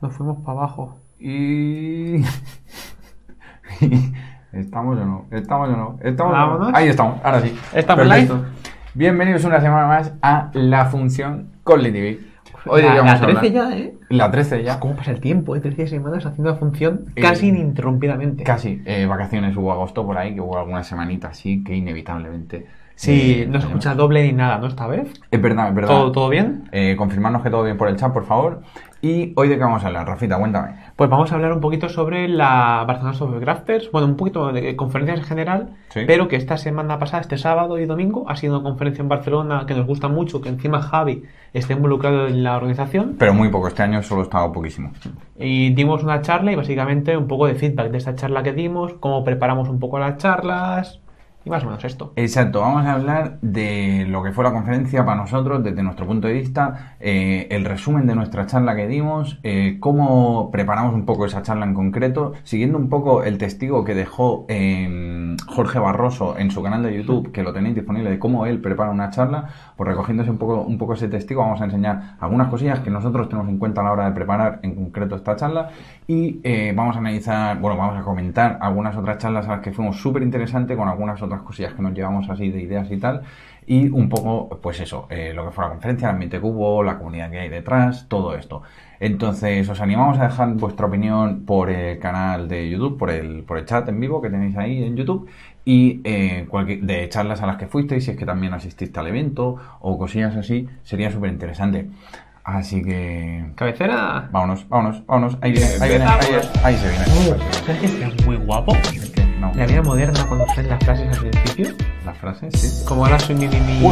Nos fuimos para abajo. Y... ¿Estamos o no? ¿Estamos o no? ¿Estamos o no? Vámonos. Ahí estamos, ahora sí. ¿Estamos Perfecto. Bienvenidos una semana más a La Función con TV. Hoy la, la a 13 hablar. ya, ¿eh? La 13 ya. ¿Cómo pasa el tiempo? ¿eh? 13 semanas haciendo la función Eh, casi ininterrumpidamente. Casi. Eh, vacaciones hubo agosto por ahí, que hubo alguna semanita así que inevitablemente... Sí, eh, no se escucha doble ni nada, ¿no? Esta vez. Es verdad, es verdad. ¿Todo, ¿Todo bien? Eh, confirmarnos que todo bien por el chat, por favor. Y hoy de qué vamos a hablar, Rafita, cuéntame. Pues vamos a hablar un poquito sobre la Barcelona Software Crafters, bueno, un poquito de conferencias en general, Sí. pero que esta semana pasada, este sábado y domingo, ha sido una conferencia en Barcelona que nos gusta mucho, que encima Javi esté involucrado en la organización, Pero muy poco, este año solo he estado poquísimo. y dimos una charla y básicamente un poco de feedback de esta charla que dimos, cómo preparamos un poco las charlas y más o menos esto. Exacto, vamos a hablar de lo que fue la conferencia para nosotros desde nuestro punto de vista, eh, el resumen de nuestra charla que dimos, eh, cómo preparamos un poco esa charla en concreto, siguiendo un poco el testigo que dejó eh, Jorge Barroso en su canal de YouTube, que lo tenéis disponible de cómo él prepara una charla, pues recogiéndose un poco, un poco ese testigo vamos a enseñar algunas cosillas que nosotros tenemos en cuenta a la hora de preparar en concreto esta charla y eh, vamos a analizar, bueno, vamos a comentar algunas otras charlas a las que fuimos súper interesantes con algunas otras cosillas que nos llevamos así de ideas y tal. Y un poco, pues eso, eh, lo que fue la conferencia, el ambiente que hubo, la comunidad que hay detrás, todo esto. Entonces, os animamos a dejar vuestra opinión por el canal de YouTube, por el, por el chat en vivo que tenéis ahí en YouTube y eh, cualquier, de charlas a las que fuisteis, si es que también asististe al evento o cosillas así, sería súper interesante. Así que... Cabecera. Vámonos, vámonos, vámonos. Ahí viene, ahí viene, ahí, viene, ahí se viene. ¿Sabes que es muy guapo? No, La vida moderna cuando salen las frases al principio. la frase, sí. Como ahora soy mi, mi, mi-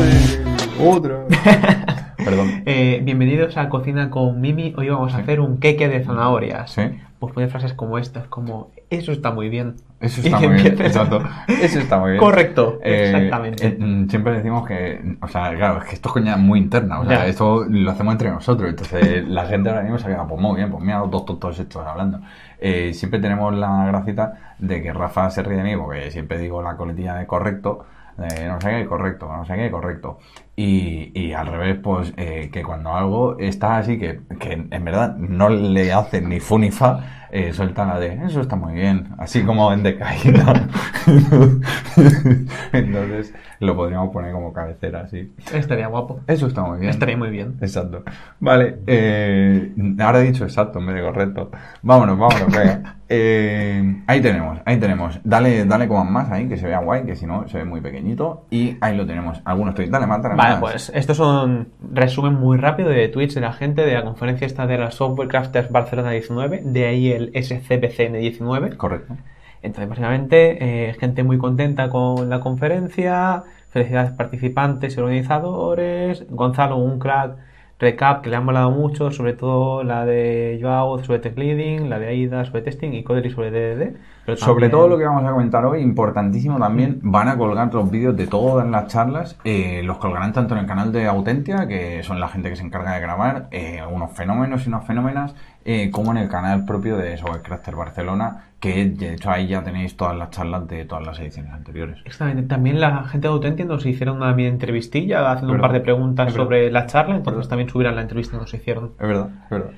Otra. Perdón. Eh, bienvenidos a Cocina con Mimi. Hoy vamos a Sí. hacer un queque de zanahorias. Sí. Pues pone frases como estas, como eso está muy bien. Eso está muy bien, exacto. Eso está muy bien. Correcto, Eh, exactamente. eh, mm, siempre decimos que, o sea, claro, es que esto es coña muy interna, o sea, Ya. esto lo hacemos entre nosotros, entonces la gente ahora mismo se queda, pues muy bien, pues mira los dos tontos estos hablando. Eh, siempre tenemos la gracita de que Rafa se ríe de mí porque siempre digo la coletilla de correcto, de no sé qué, correcto, no sé qué, correcto. Y, y al revés, pues eh, que cuando algo está así, que, que en verdad no le hace ni fu ni fa, eh, suelta la de eso está muy bien, así como en decaída. Entonces lo podríamos poner como cabecera así. Estaría guapo. Eso está muy bien. Estaría muy bien. Exacto. Vale, eh, ahora he dicho exacto en vez de correcto. Vámonos, vámonos, venga. Eh, ahí tenemos, ahí tenemos. Dale, dale como más ahí, que se vea guay, que si no se ve muy pequeñito. Y ahí lo tenemos. Algunos tweets. Dale, mata, Vale, pues estos son resumen muy rápido de tweets de la gente de la conferencia esta de la Software Crafters Barcelona 19, de ahí el SCBCN 19. Correcto. Entonces, básicamente, eh, gente muy contenta con la conferencia, felicidades participantes y organizadores, Gonzalo, un crack, recap que le han molado mucho, sobre todo la de Joao sobre tech leading, la de Aida sobre testing y Codri sobre DDD. Pero Sobre también- todo lo que vamos a comentar hoy, importantísimo también, van a colgar los vídeos de todas las charlas, eh, los colgarán tanto en el canal de Autentia, que son la gente que se encarga de grabar, eh, algunos fenómenos y unas fenómenas, eh, como en el canal propio de Software Crafter Barcelona, que de hecho ahí ya tenéis todas las charlas de todas las ediciones anteriores. Exactamente. También la gente de Autentia nos hicieron una mini entrevistilla haciendo un par de preguntas sobre la charla, entonces Verdad. también subirán la entrevista que nos hicieron. Es verdad, es verdad.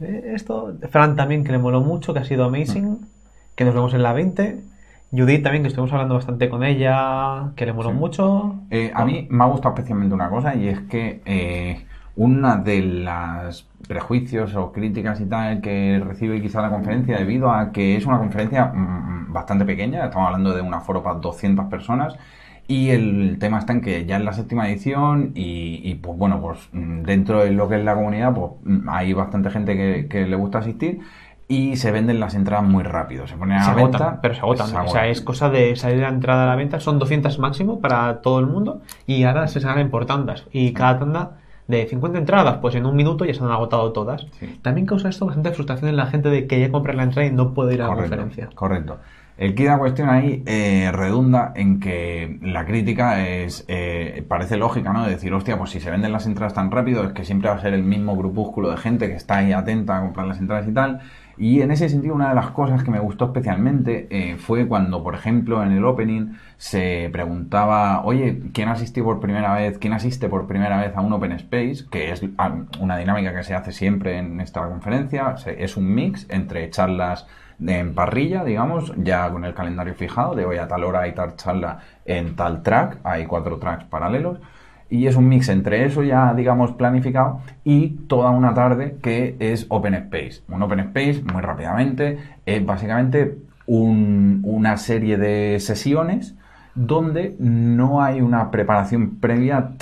Eh, Esto, Fran también que le moló mucho, que ha sido amazing, que nos vemos en la 20. Judith también, que estuvimos hablando bastante con ella, que le moló Sí. mucho. Eh, a mí me ha gustado especialmente una cosa y es que eh, una de las prejuicios o críticas y tal que recibe quizá la conferencia debido a que es una conferencia mm, bastante pequeña, estamos hablando de un aforo para 200 personas y el tema está en que ya es la séptima edición y, y, pues bueno, pues mm, dentro de lo que es la comunidad pues mm, hay bastante gente que, que le gusta asistir y se venden las entradas muy rápido, se ponen a se agotan, venta, pero se agotan. se O sea, es cosa de salir la entrada a la venta. Son 200 máximo para todo el mundo y ahora se salen por tandas. Y cada tanda de 50 entradas, pues en un minuto ya se han agotado todas. Sí. También causa esto bastante frustración en la gente de que ya comprar la entrada y no puede ir a la conferencia. Correcto. El de la cuestión ahí eh, redunda en que la crítica es eh, parece lógica, ¿no? De decir, hostia, pues si se venden las entradas tan rápido es que siempre va a ser el mismo grupúsculo de gente que está ahí atenta a comprar las entradas y tal. Y en ese sentido, una de las cosas que me gustó especialmente eh, fue cuando, por ejemplo, en el opening se preguntaba, oye, ¿quién asistió por primera vez, quién asiste por primera vez a un Open Space? Que es una dinámica que se hace siempre en esta conferencia. Es un mix entre charlas en parrilla, digamos, ya con el calendario fijado, de hoy a tal hora hay tal charla en tal track, hay cuatro tracks paralelos, y es un mix entre eso ya, digamos, planificado y toda una tarde que es Open Space. Un Open Space, muy rápidamente, es básicamente una serie de sesiones donde no hay una preparación previa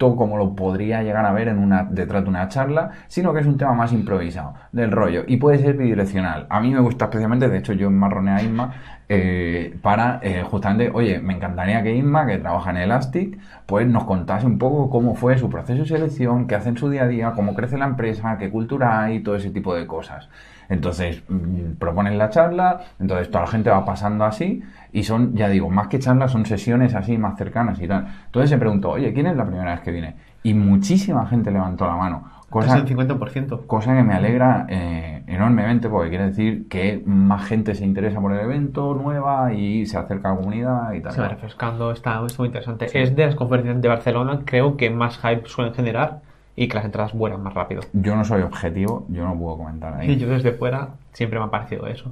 como lo podría llegar a ver en una, detrás de una charla, sino que es un tema más improvisado, del rollo, y puede ser bidireccional. A mí me gusta especialmente, de hecho yo enmarroné a Isma eh, para eh, justamente, oye, me encantaría que Isma, que trabaja en Elastic, pues nos contase un poco cómo fue su proceso de selección, qué hace en su día a día, cómo crece la empresa, qué cultura hay, todo ese tipo de cosas. Entonces, mm, proponen la charla, entonces toda la gente va pasando así y son, ya digo, más que charlas, son sesiones así más cercanas y tal. Entonces se preguntó, oye, ¿quién es la primera vez que viene? Y muchísima gente levantó la mano. Cosa, es el 50%. Cosa que me alegra eh, enormemente porque quiere decir que más gente se interesa por el evento, nueva y se acerca a la comunidad y tal. Se va refrescando, está, muy interesante. Es de las conferencias de Barcelona, creo que más hype suelen generar y que las entradas vuelan más rápido. Yo no soy objetivo, yo no puedo comentar ahí. yo desde fuera siempre me ha parecido eso.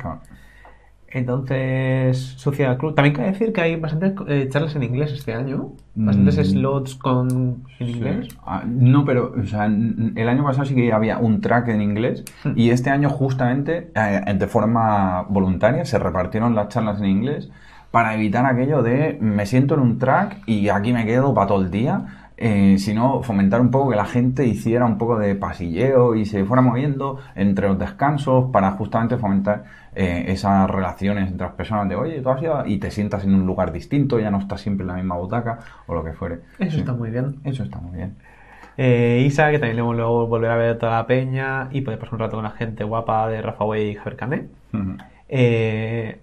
Entonces, Sociedad Club. También cabe decir que hay bastantes eh, charlas en inglés este año. Bastantes mm, slots con en inglés. Ah, no, pero o sea, el año pasado sí que había un track en inglés. Hmm. Y este año, justamente, eh, de forma voluntaria, se repartieron las charlas en inglés para evitar aquello de me siento en un track y aquí me quedo para todo el día eh, sino fomentar un poco que la gente hiciera un poco de pasilleo y se fuera moviendo entre los descansos para justamente fomentar eh, esas relaciones entre las personas de oye, tú has ido y te sientas en un lugar distinto, ya no estás siempre en la misma butaca o lo que fuere. Eso está muy bien. Eso está muy bien. Eh, Isa, que también le luego volver a ver toda la peña y poder pasar un rato con la gente guapa de Rafa Way y Javier.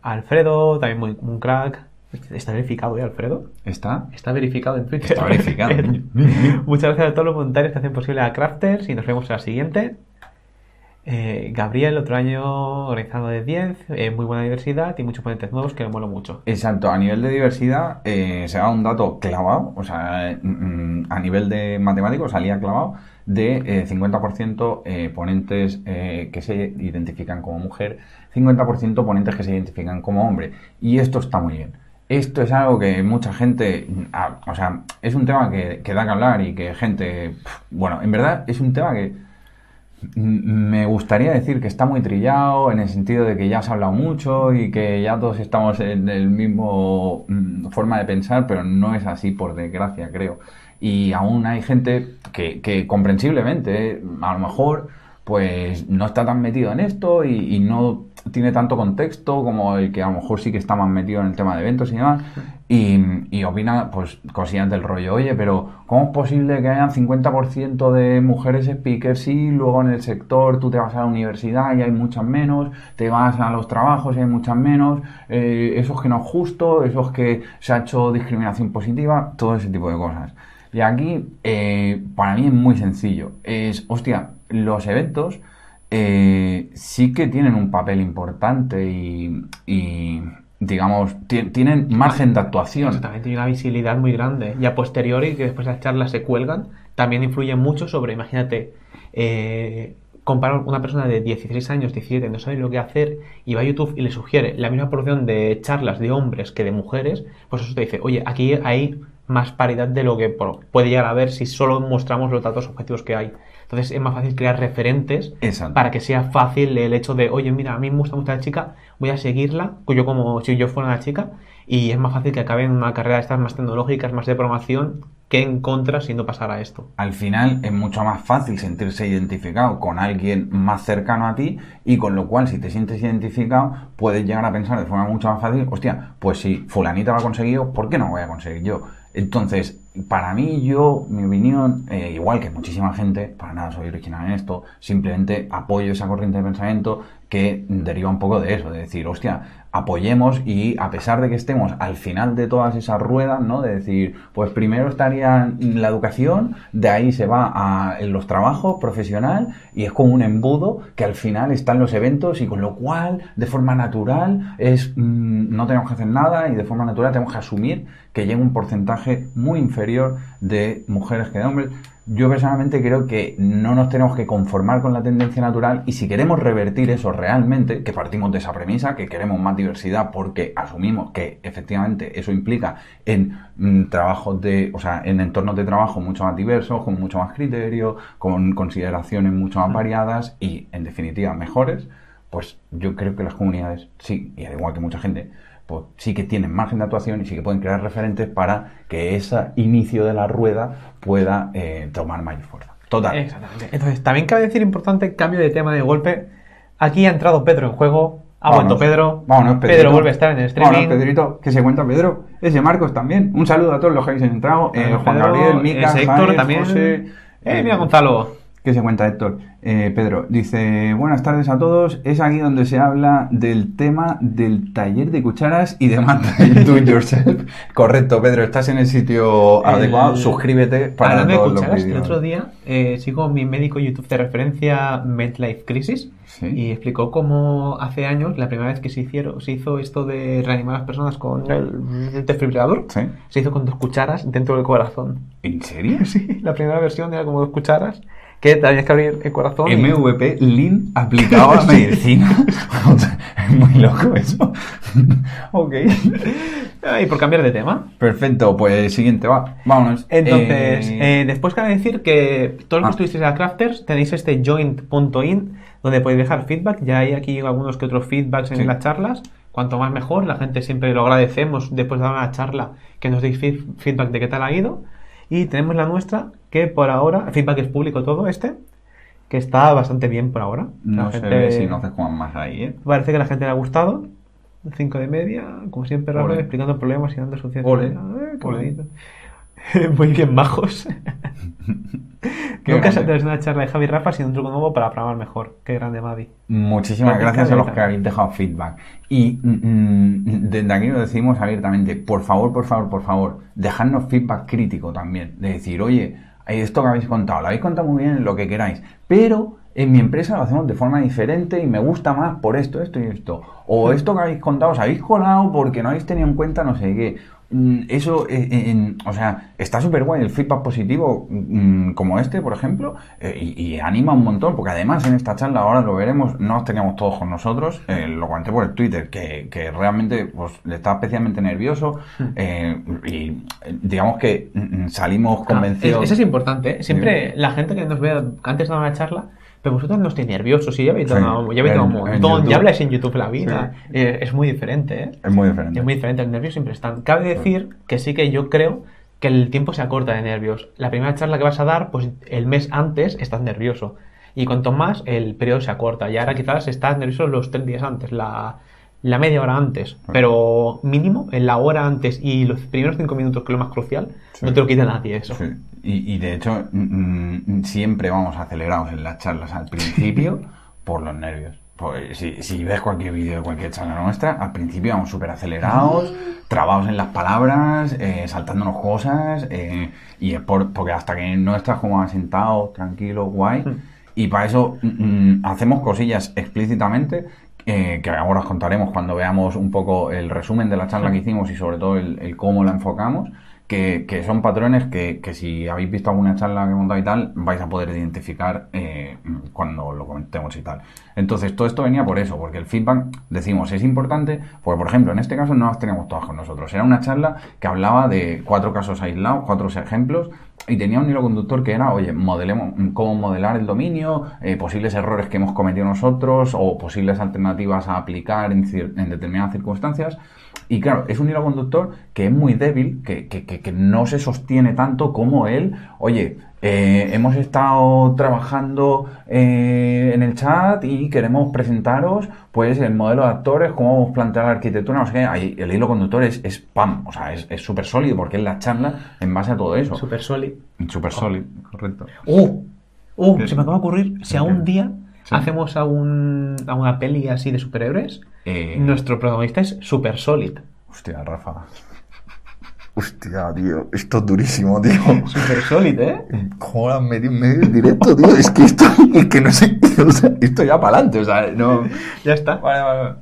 Alfredo, también muy, un crack. ¿Está verificado, ¿eh, Alfredo? ¿Está? Está verificado en Twitter. Está verificado. Muchas gracias a todos los voluntarios que hacen posible a Crafters y nos vemos en la siguiente. Eh, Gabriel, otro año organizado de 10, eh, muy buena diversidad y muchos ponentes nuevos que me mola mucho. Exacto, a nivel de diversidad eh, se da un dato clavado, o sea, mm, mm, a nivel de matemáticos salía clavado de 50% ponentes que se identifican como mujer, 50% ponentes que se identifican como hombre. Y esto está muy bien esto es algo que mucha gente, ah, o sea, es un tema que, da que hablar y que gente, bueno, en verdad es un tema que me gustaría decir que está muy trillado en el sentido de que ya se ha hablado mucho y que ya todos estamos en el mismo mm, forma de pensar, pero no es así por desgracia, creo. Y aún hay gente que, que comprensiblemente, a lo mejor, pues no está tan metido en esto y no tiene tanto contexto como el que a lo mejor sí que está más metido en el tema de eventos y demás, y, opina pues cosillas del rollo, oye, pero ¿cómo es posible que hayan 50% de mujeres speakers y luego en el sector tú te vas a la universidad y hay muchas menos, te vas a los trabajos y hay muchas menos, eh, eso es que no es justo, eso es que se ha hecho discriminación positiva, todo ese tipo de cosas. Y aquí, eh, para mí es muy sencillo, es, hostia, los eventos eh, sí que tienen un papel importante y, digamos, tienen margen de actuación. Exactamente, tiene una visibilidad muy grande. Y a posteriori, que después las charlas se cuelgan, también influyen mucho sobre, imagínate, eh, comparar una persona de 16 años, 17, no sabe lo que hacer, y va a YouTube y le sugiere la misma proporción de charlas de hombres que de mujeres, pues eso te dice, oye, aquí hay más paridad de lo que puede llegar a ver si solo mostramos los datos objetivos que hay. Entonces es más fácil crear referentes para que sea fácil el hecho de, oye, mira, a mí me gusta mucho la chica, voy a seguirla, yo como si yo fuera una chica, y es más fácil que acabe en una carrera de estas más tecnológicas, más de programación, que en contra si no pasara esto. Al final es mucho más fácil sentirse identificado con alguien más cercano a ti y con lo cual si te sientes identificado puedes llegar a pensar de forma mucho más fácil, hostia, pues si fulanita lo ha conseguido, ¿por qué no voy a conseguir yo? Entonces, para mí, yo, mi opinión, eh, igual que muchísima gente, para nada soy original en esto, simplemente apoyo esa corriente de pensamiento que deriva un poco de eso, de decir, hostia, apoyemos y a pesar de que estemos al final de todas esas ruedas, ¿no? De decir, pues primero estaría la educación, de ahí se va a los trabajos profesional y es como un embudo que al final están los eventos y con lo cual de forma natural es mm, no tenemos que hacer nada y de forma natural tenemos que asumir que llega un porcentaje muy inferior de mujeres que de hombres yo personalmente creo que no nos tenemos que conformar con la tendencia natural y si queremos revertir eso realmente, que partimos de esa premisa, que queremos más diversidad porque asumimos que efectivamente eso implica en mm, trabajos de, o sea, en entornos de trabajo mucho más diversos, con mucho más criterio, con consideraciones mucho más variadas y en definitiva mejores, pues yo creo que las comunidades sí, y al igual que mucha gente, pues sí que tienen margen de actuación y sí que pueden crear referentes para que ese inicio de la rueda pueda eh, tomar mayor fuerza. Total. Exactamente. Entonces, también cabe decir importante, cambio de tema de golpe. Aquí ha entrado Pedro en juego. Ha vuelto Pedro. Vámonos, Pedro vuelve a estar en el streaming. Vámonos, Pedrito. Que se cuenta Pedro. Ese Marcos también. Un saludo a todos los que habéis entrado. Eh, Juan Gabriel, Mica, Héctor también. José, eh, mira Gonzalo. ¿Qué se cuenta Héctor? Eh, Pedro dice, buenas tardes a todos. Es aquí donde se habla del tema del taller de cucharas y de do it yourself. Correcto, Pedro, estás en el sitio adecuado. Suscríbete para todos de cucharas, El otro día eh, sigo mi médico YouTube de referencia MedLife Crisis y explicó cómo hace años, la primera vez que se, hicieron, se hizo esto de reanimar a las personas con el desfibrilador, se hizo con dos cucharas dentro del corazón. ¿En serio? Sí, la primera versión era como dos cucharas que tenías que abrir el corazón. MVP, Lean aplicado a medicina. es muy loco eso. ok. y por cambiar de tema. Perfecto, pues siguiente, va. Vámonos. Entonces, eh, eh, después cabe decir que todos los que ah. estuvisteis a Crafters tenéis este joint.in donde podéis dejar feedback. Ya hay aquí algunos que otros feedbacks en las charlas. Cuanto más mejor, la gente siempre lo agradecemos después de dar una charla que nos deis feedback de qué tal ha ido. Y tenemos la nuestra, que por ahora, feedback es público todo este, que está bastante bien por ahora. No se ve si no haces como más ahí, ¿eh? Parece que a la gente le ha gustado. 5 de media, como siempre, explicando problemas y dando soluciones. Muy bien, majos. Nunca se te una charla de Javi Rafa sin un truco nuevo para programar mejor. Qué grande, Mavi. Muchísimas gracias a los que habéis dejado feedback. Y mm, mm, desde aquí lo decimos abiertamente, por favor, por favor, por favor, dejadnos feedback crítico también. De decir, oye, esto que habéis contado, lo habéis contado muy bien, lo que queráis, pero en mi empresa lo hacemos de forma diferente y me gusta más por esto, esto y esto. O esto que habéis contado os habéis colado porque no habéis tenido en cuenta no sé qué. Mm, eso, eh, eh, o sea, está súper guay el feedback positivo mm, como este, por ejemplo, eh, y, anima un montón, porque además en esta charla, ahora lo veremos, no os teníamos todos con nosotros, lo comenté por el Twitter, que, realmente pues, le estaba especialmente nervioso hmm. y digamos que mm, salimos ah, convencidos. eso es importante, siempre la gente que nos ve antes de una charla pero vosotros no estéis nerviosos, si ya habéis dado, ya habéis un montón, ya habláis en YouTube la vida. Eh, es muy diferente, ¿eh? Es muy diferente. Es muy diferente, el nervios siempre están. Cabe decir que sí que yo creo que el tiempo se acorta de nervios. La primera charla que vas a dar, pues el mes antes estás nervioso. Y cuanto más, el periodo se acorta. Y ahora quizás estás nervioso los tres días antes, la, la media hora antes. Pero mínimo, en la hora antes y los primeros cinco minutos, que es lo más crucial, no te lo quita nadie eso. Y, de hecho, mm, mm, siempre vamos acelerados en las charlas al principio por los nervios. Pues si, ves cualquier vídeo de cualquier charla nuestra, al principio vamos súper acelerados, trabados en las palabras, eh, saltándonos cosas, eh, y es por, porque hasta que no estás como asentado, tranquilo, guay, y para eso mm, hacemos cosillas explícitamente eh, que ahora os contaremos cuando veamos un poco el resumen de la charla que hicimos y sobre todo el cómo la enfocamos que, son patrones que, que, si habéis visto alguna charla que he montado y tal, vais a poder identificar eh, cuando lo comentemos y tal. Entonces, todo esto venía por eso, porque el feedback, decimos, es importante, porque por ejemplo, en este caso no las tenemos todas con nosotros. Era una charla que hablaba de cuatro casos aislados, cuatro ejemplos, y tenía un hilo conductor que era, oye, modelemos cómo modelar el dominio, eh, posibles errores que hemos cometido nosotros o posibles alternativas a aplicar en, determinadas circunstancias. Y claro, es un hilo conductor que es muy débil, que, que, que, no se sostiene tanto como él, oye, eh, hemos estado trabajando eh, en el chat y queremos presentaros pues el modelo de actores, cómo vamos a plantear la arquitectura, no sé qué. Ahí, el hilo conductor es, es PAM, o sea, es súper sólido porque es la charla en base a todo eso. Súper sólido. Súper sólido, correcto. ¡Uh! ¡Uh! Se me acaba de ocurrir, si ¿Qué? algún día Sí. hacemos a, un, a una peli así de superhéroes, Eh, nuestro protagonista es Super Solid. Hostia, Rafa. Hostia, tío, esto es durísimo, tío. Super Solid, ¿eh? ¿Cómo lo has metido en medio directo, tío? Es que esto, es que no sé, o sea, esto ya para adelante, o sea, no... Ya está. Vale, vale, vale.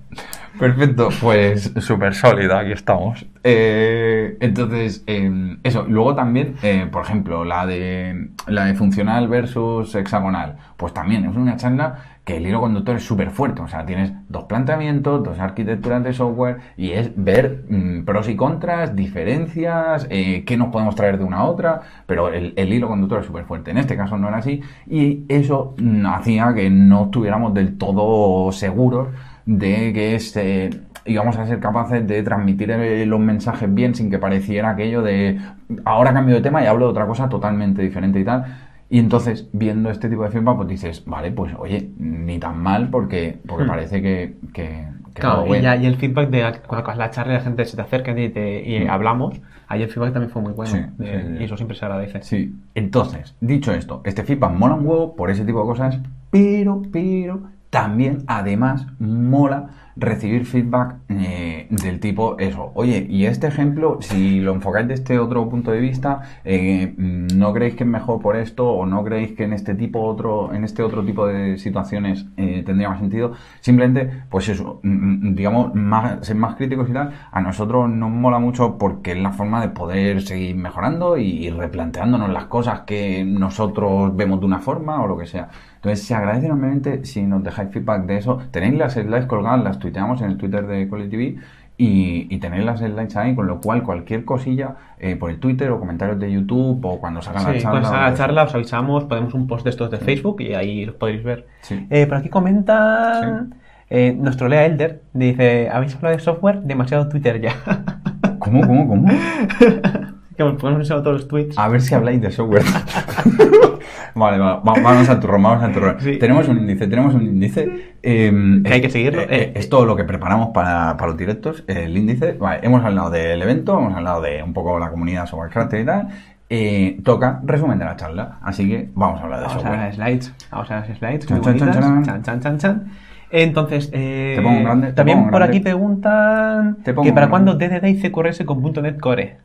Perfecto, pues súper sólida, aquí estamos. Eh, entonces, eh, eso, luego también, eh, por ejemplo, la de, la de funcional versus hexagonal, pues también es una charla que el hilo conductor es súper fuerte, o sea, tienes dos planteamientos, dos arquitecturas de software y es ver mm, pros y contras, diferencias, eh, qué nos podemos traer de una a otra, pero el, el hilo conductor es súper fuerte. En este caso no era así y eso mm, hacía que no estuviéramos del todo seguros de que este, íbamos a ser capaces de transmitir los mensajes bien sin que pareciera aquello de ahora cambio de tema y hablo de otra cosa totalmente diferente y tal. Y entonces, viendo este tipo de feedback, pues dices, vale, pues oye, ni tan mal porque, porque Hmm. parece que, que, que Claro, y, bueno. ya- y el feedback de cuando la charla y la gente se te acerca y, te, y Mm. hablamos, ahí el feedback también fue muy bueno. Sí, de- sí, sí. Y eso siempre se agradece. Sí, entonces, dicho esto, este feedback mola un huevo por ese tipo de cosas, pero, pero, también, además, mola recibir feedback eh, del tipo eso. Oye, y este ejemplo, si lo enfocáis de este otro punto de vista, eh, ¿no creéis que es mejor por esto o no creéis que en este tipo otro, en este otro tipo de situaciones eh, tendría más sentido? Simplemente, pues eso, mm, mm, digamos, más, ser más críticos y tal, a nosotros nos mola mucho porque es la forma de poder seguir mejorando y replanteándonos las cosas que nosotros vemos de una forma o lo que sea. Entonces, se agradece enormemente si nos dejáis feedback de eso. Tenéis las slides colgadas, las tuiteamos en el Twitter de Call TV y, y tenéis las slides ahí, con lo cual cualquier cosilla eh, por el Twitter o comentarios de YouTube o cuando salgan la Sí, charla. cuando la charla os avisamos, ponemos un post de estos de Facebook y ahí los podéis ver. Sí. Eh, por aquí comentan... eh, nuestro Lea Elder dice, ¿habéis hablado de software? Demasiado Twitter ya. ¿Cómo, cómo, cómo? que nos ponemos todos los tweets. A ver si habláis de software. vale, va- va- vamos al turrón, vamos al turrón. Sí. Tenemos un índice, tenemos un índice. eh, Que hay que seguirlo. eh, eh, es todo lo que preparamos para, para los directos, el índice. Vale, hemos hablado del evento, hemos hablado de un poco la comunidad sobre Crafter y tal. Eh, toca resumen de la charla, así que vamos a hablar de Vamos a software. las slides. Vamos a las slides. Chan, muy chan, chan, chan. Entonces, eh, Te pongo un grande, también por grande. aquí preguntan que para cuándo DDD y CQRS con .NET Core.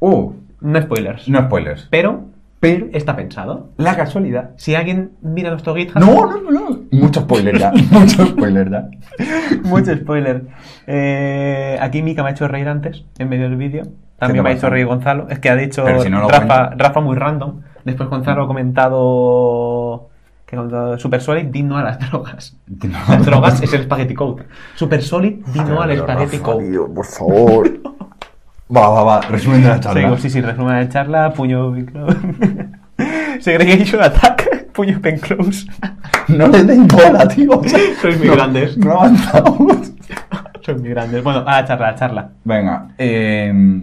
Uh, No spoilers. no spoilers. Pero Pero está pensado. la casualidad. Si alguien mira nuestro GitHub... No, no, no, no. Mucho spoiler ya. Mucho spoiler ya. Mucho spoiler. Eh, aquí Mika me ha hecho reír antes, en medio del vídeo. También me ha hecho reír Gonzalo. Es que ha dicho si no Rafa. Rafa muy random. Después Gonzalo ha comentado que cuando Super Solid di no a las drogas. Las drogas es el Spaghetti Code. Super Solid di no al Spaghetti Code. tío, por favor. Va, va, va. Resumen de la charla. Seguimos, sí, sí, resumen de charla, puño Segregation Attack, puño pen close. No le deis bola, tío. Sois muy No, grandes. No avanzamos. Son muy grandes. Bueno, a la charla, a la charla. Venga, eh,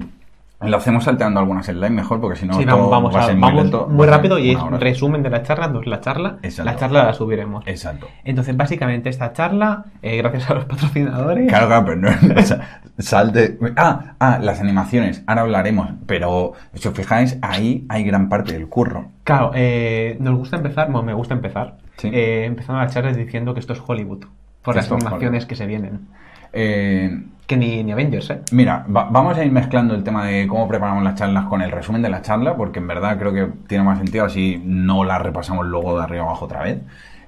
lo hacemos salteando algunas slides mejor porque si no Sí, vamos, vamos, va a ser vamos muy lento. muy rápido y es hora. resumen de la charla, no es la charla. Exacto. La charla la subiremos. Exacto. Entonces, básicamente, esta charla, eh, gracias a los patrocinadores. Claro, claro, pero no. o sea, salte. Ah, ah, las animaciones. Ahora hablaremos. Pero si os fijáis, ahí hay gran parte del curro. Claro, eh, nos gusta empezar, bueno, me gusta empezar, Sí. eh, empezando la charla diciendo que esto es Hollywood, por las Esto animaciones Hollywood. que se vienen. Eh, Que ni, ni Avengers, ¿eh? Mira, va- vamos a ir mezclando el tema de cómo preparamos las charlas con el resumen de la charla, porque en verdad creo que tiene más sentido, así no la repasamos luego de arriba abajo otra vez.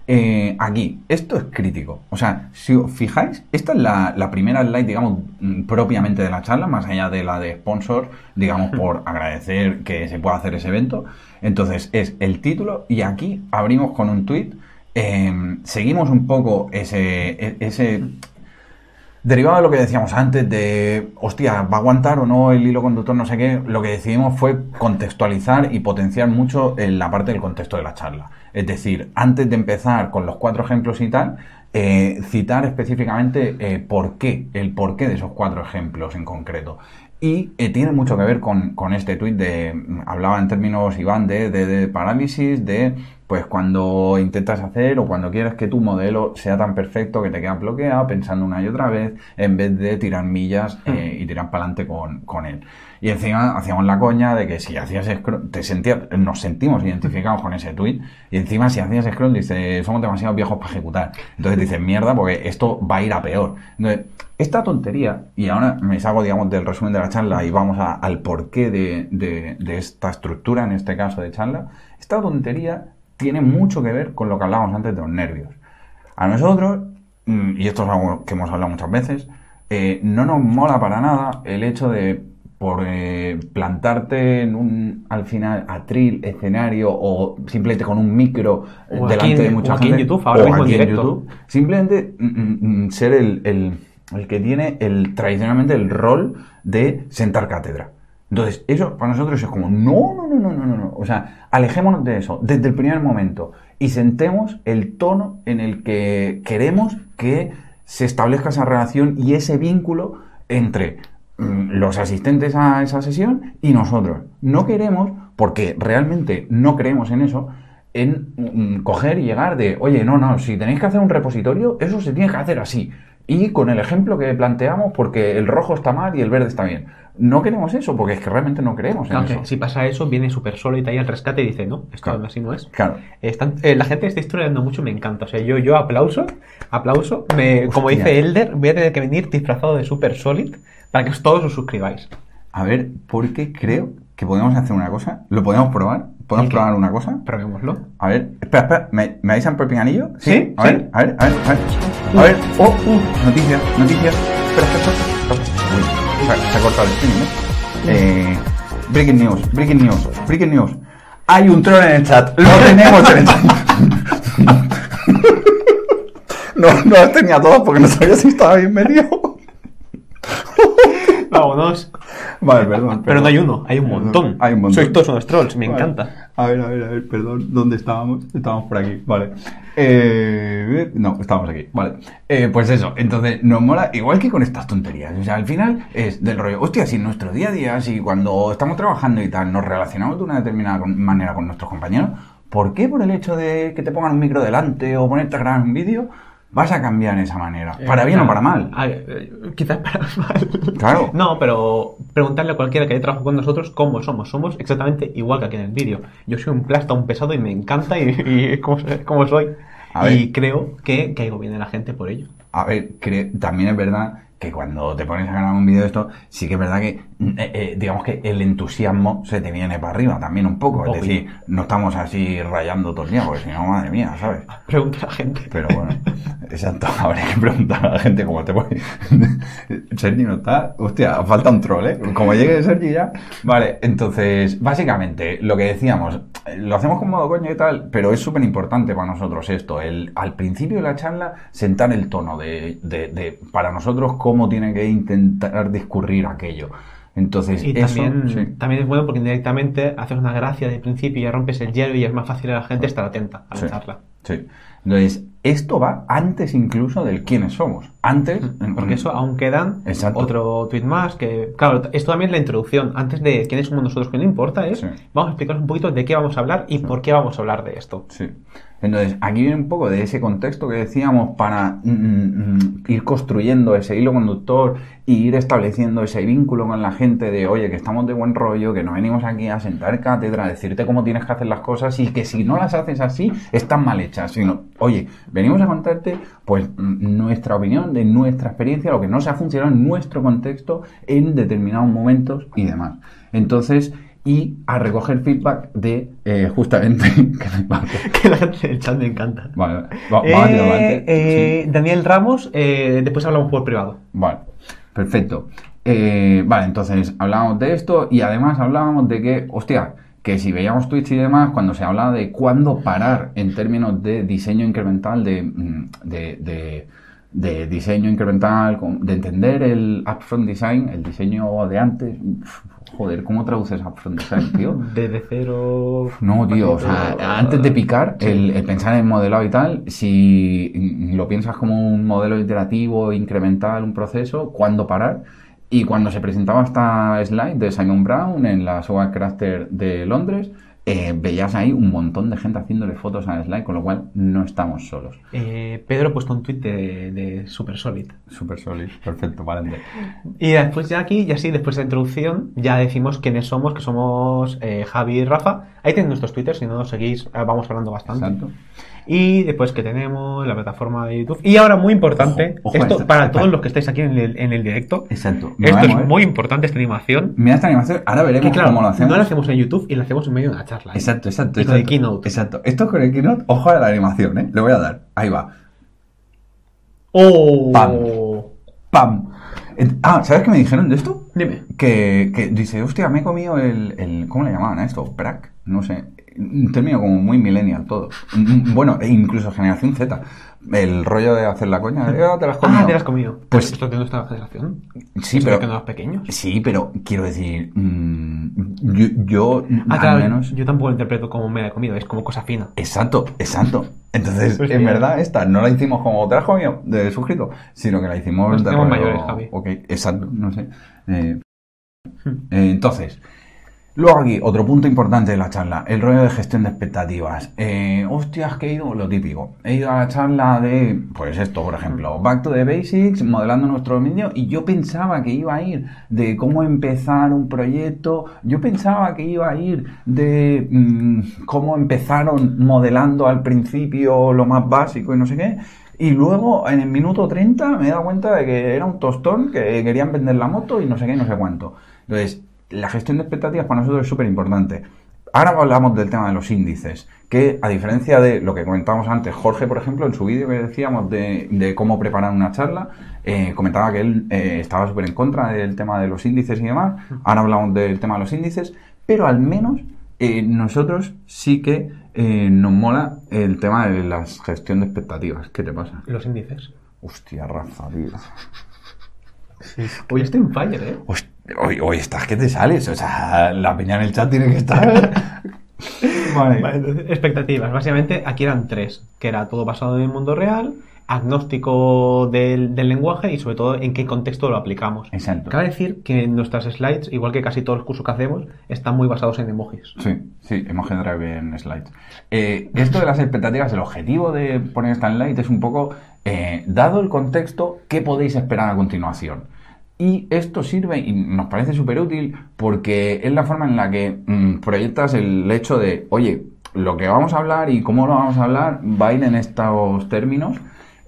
Eh, aquí, esto es crítico. O sea, si os fijáis, esta es la, la primera slide, digamos, mm, propiamente de la charla, más allá de la de sponsor, digamos, por agradecer que se pueda hacer ese evento. Entonces, es el título y aquí abrimos con un tweet. eh, seguimos un poco ese, e- ese Derivado de lo que decíamos antes de, hostia, ¿va a aguantar o no el hilo conductor? No sé qué. Lo que decidimos fue contextualizar y potenciar mucho en la parte del contexto de la charla. Es decir, antes de empezar con los cuatro ejemplos y tal, eh, citar específicamente eh, por qué, el porqué de esos cuatro ejemplos en concreto. Y eh, tiene mucho que ver con, con este tuit de, hablaba en términos, Iván, de, de, de parálisis, de pues cuando intentas hacer o cuando quieres que tu modelo sea tan perfecto que te quedas bloqueado pensando una y otra vez en vez de tirar millas eh, y tirar para adelante con, con él. Y encima hacíamos la coña de que si hacías scroll, te sentías, nos sentimos identificados con ese tweet y encima si hacías scroll dices, somos demasiado viejos para ejecutar. Entonces dices, mierda, porque esto va a ir a peor. Entonces, esta tontería, y ahora me salgo, digamos, del resumen de la charla y vamos al porqué de, de, de esta estructura, en este caso de charla, esta tontería tiene mucho que ver con lo que hablábamos antes de los nervios. A nosotros, mm, y esto es algo que hemos hablado muchas veces, eh, no nos mola para nada el hecho de por eh, plantarte en un al final atril escenario o simplemente con un micro eh, O delante aquí de mucha o aquí en gente, YouTube, ahora o mismo en aquí en directo. YouTube, simplemente mm, mm, mm, ser el, el- el que tiene el tradicionalmente el rol de sentar cátedra. Entonces, eso para nosotros es como, no, no, no, no, no, no. O sea, alejémonos de eso desde el primer momento y sentemos el tono en el que queremos que se establezca esa relación y ese vínculo entre los asistentes a esa sesión y nosotros. No queremos, porque realmente no creemos en eso, en mm, coger y llegar de, oye, no, no, si tenéis que hacer un repositorio, eso se tiene que hacer así. Y con el ejemplo que planteamos, porque el rojo está mal y el verde está bien. No queremos eso, porque es que realmente no creemos en Claro eso. que si pasa eso, viene súper solo y te al rescate y dice, no, esto Claro. así no es. Claro. Están- eh, la gente está historiando mucho, me encanta. O sea, yo, yo aplauso, aplauso. Me, como dice Elder, voy a tener que venir disfrazado de Super Solid para que os- todos os suscribáis. A ver, porque creo que podemos hacer una cosa. ¿Lo podemos probar? ¿Podemos probar una cosa? Probémoslo. A ver, espera, espera, ¿me, me dais el anillo? Sí, A sí. ver, a ver, a ver, a ver. A ver, oh, uh, noticias, noticias. Espera, espera, espera. Uy, se, se ha cortado el streaming, ¿eh? Eh, Breaking news, breaking news, breaking news. Hay un troll en el chat. Lo tenemos en el chat. No, no los tenía todos porque no sabía si estaba bien metido. Vámonos. Vale, perdón. Pero no hay uno, hay un montón. Hay un montón. Sois todos unos trolls, me Vale. encanta. A ver, a ver, a ver, perdón, ¿dónde estábamos? Estábamos por aquí, vale. Eh, no, estábamos aquí, vale. Eh, pues eso, entonces nos mola, igual que con estas tonterías, o sea, al final es del rollo, hostia, si en nuestro día a día, si cuando estamos trabajando y tal, nos relacionamos de una determinada manera con nuestros compañeros, ¿por qué por el hecho de que te pongan un micro delante o ponerte a grabar un vídeo, vas a cambiar esa manera? ¿Para Eh, bien o para mal? Eh, quizás para mal. Claro. No, pero preguntarle a cualquiera que haya trabajado con nosotros cómo somos. Somos exactamente igual que aquí en el vídeo. Yo soy un plasta, un pesado y me encanta y, es como, soy. A y ver. creo que caigo bien en la gente por ello. A ver, también es verdad que cuando te pones a grabar un vídeo de esto, sí que es verdad que, eh, eh, digamos que el entusiasmo se te viene para arriba también un poco. Es decir, no estamos así rayando todo el día, porque si no, madre mía, ¿sabes? Pregunta a la gente. Pero bueno, exacto, habría que preguntar a la gente cómo te voy. Sergi no está. Hostia, falta un troll, ¿eh? Como llegue Sergi ya. Vale, entonces, básicamente, lo que decíamos, lo hacemos con modo coño y tal, pero es súper importante para nosotros esto, el al principio de la charla, sentar el tono de, de, de, para nosotros, cómo tiene que intentar discurrir aquello. Entonces, Y eso, también, sí. también es bueno porque indirectamente haces una gracia de principio y ya rompes el hielo y es más fácil a la gente estar atenta a la Sí. charla. Sí. Entonces, esto va antes incluso del quiénes somos. Antes. Porque eso aún quedan Exacto. otro tweet más que, claro, esto también es la introducción. Antes de quiénes somos nosotros, que no importa, es Sí. vamos a explicaros un poquito de qué vamos a hablar y por qué vamos a hablar de esto. Sí. Entonces, aquí viene un poco de ese contexto que decíamos para mm, mm, ir construyendo ese hilo conductor y ir estableciendo ese vínculo con la gente de, oye, que estamos de buen rollo, que no venimos aquí a sentar cátedra, a decirte cómo tienes que hacer las cosas y que si no las haces así, están mal hechas. Sino, oye, venimos a contarte, pues, mm, nuestra opinión de nuestra experiencia, lo que no se ha funcionado en nuestro contexto en determinados momentos y demás. Entonces, y a recoger feedback de eh, justamente que la gente del chat me encanta. Vale, va- Eh, eh, Sí. Daniel Ramos, eh, después hablamos por privado. Vale, perfecto. Vale, entonces hablábamos de esto y además hablábamos de que, hostia, que si veíamos Twitch y demás, cuando se hablaba de cuándo parar en términos de diseño incremental, de, mm, de, de- de diseño incremental, de entender el upfront design, el diseño de antes. Joder, ¿cómo traduces design, tío? Desde cero. No, tío, o sea, antes de picar, el, el pensar en modelado y tal, si lo piensas como un modelo iterativo, incremental, un proceso, ¿cuándo parar? Y cuando se presentaba esta slide de Simon Brown en la SOA Crafter de Londres, eh, veías ahí un montón de gente haciéndole fotos a Slide, con lo cual no estamos solos. Eh, Pedro ha puesto un tweet de, de Super Solid. Super Solid, perfecto, vale. Y después ya aquí, ya sí, después de la introducción, ya decimos quiénes somos, que somos eh, Javi y Rafa. Ahí tienen nuestros twitters, si no nos seguís, eh, vamos hablando bastante. Exacto. Y después que tenemos la plataforma de YouTube. Y ahora, muy importante, Ojo, ojo esto para todos los que estáis aquí en el, en el directo. Exacto. Me Esto es muy importante, esta animación. Mira esta animación, ahora veremos Que claro, cómo lo hacemos. no la hacemos en YouTube y la hacemos en medio de una charla. ¿eh? Exacto, exacto. Y con el exacto. Keynote. Exacto. Esto con el Keynote, ojo a la animación, ¿eh? Le voy a dar. Ahí va. ¡Oh! Pam. ¡Pam! Ah, ¿sabes qué me dijeron de esto? Dime. Que, que dice, hostia, me he comido el, el- ¿Cómo le llamaban a esto? ¿Brack? No sé. Un término como muy millennial todo. Mm, Bueno, e incluso generación Z. El rollo de hacer la coña. de, "Ah, te las has comido". Ah, te la has comido. Pues- Esto de nuestra generación. Sí, pero... de que no eras pequeños. Sí, pero quiero decir, mm, yo, yo Ah, al claro, menos... yo tampoco lo interpreto como me la he comido, es como cosa fina. Exacto, exacto. Entonces, Pues en verdad, esta no la hicimos como te la has comido de suscrito, sino que la hicimos Nos de hacemos rollo- mayores, Javi. Ok, exacto, no sé. Eh, Hmm. eh, entonces, luego aquí, otro punto importante de la charla, el rollo de gestión de expectativas. Eh, hostias, que he ido, lo típico. He ido a la charla de, pues esto, por ejemplo, Back to the Basics, modelando nuestro dominio, y yo pensaba que iba a ir de cómo empezar un proyecto, yo pensaba que iba a ir de mm, cómo empezaron modelando al principio lo más básico y no sé qué. Y luego, en el minuto 30, me he dado cuenta de que era un tostón, que querían vender la moto y no sé qué no sé cuánto. Entonces, la gestión de expectativas para nosotros es súper importante. Ahora hablamos del tema de los índices, que a diferencia de lo que comentábamos antes, Jorge, por ejemplo, en su vídeo que decíamos de, de cómo preparar una charla, eh, comentaba que él eh, estaba súper en contra del tema de los índices y demás. Ahora hablamos del tema de los índices, pero al menos eh, nosotros sí que nos mola el tema de la gestión de expectativas. ¿Qué te pasa? Los índices. Hostia, Rafa, tío. Hoy estoy en fire, ¿eh? Host- Hoy, hoy estás que te sales. O sea, la peña en el chat tiene que estar. vale. Expectativas. Básicamente, aquí eran tres, que era todo basado en el mundo real, agnóstico del, del lenguaje y sobre todo en qué contexto lo aplicamos. Exacto. Cabe decir que nuestras slides, igual que casi todos los cursos que hacemos, están muy basados en emojis. Sí, sí, Emoji Drive en slides. Eh, esto de las expectativas, el objetivo de poner esta en slide es un poco, eh, dado el contexto, ¿qué podéis esperar a continuación? Y esto sirve y nos parece súper útil porque es la forma en la que mm, proyectas el hecho de, oye, lo que vamos a hablar y cómo lo vamos a hablar va a ir en estos términos.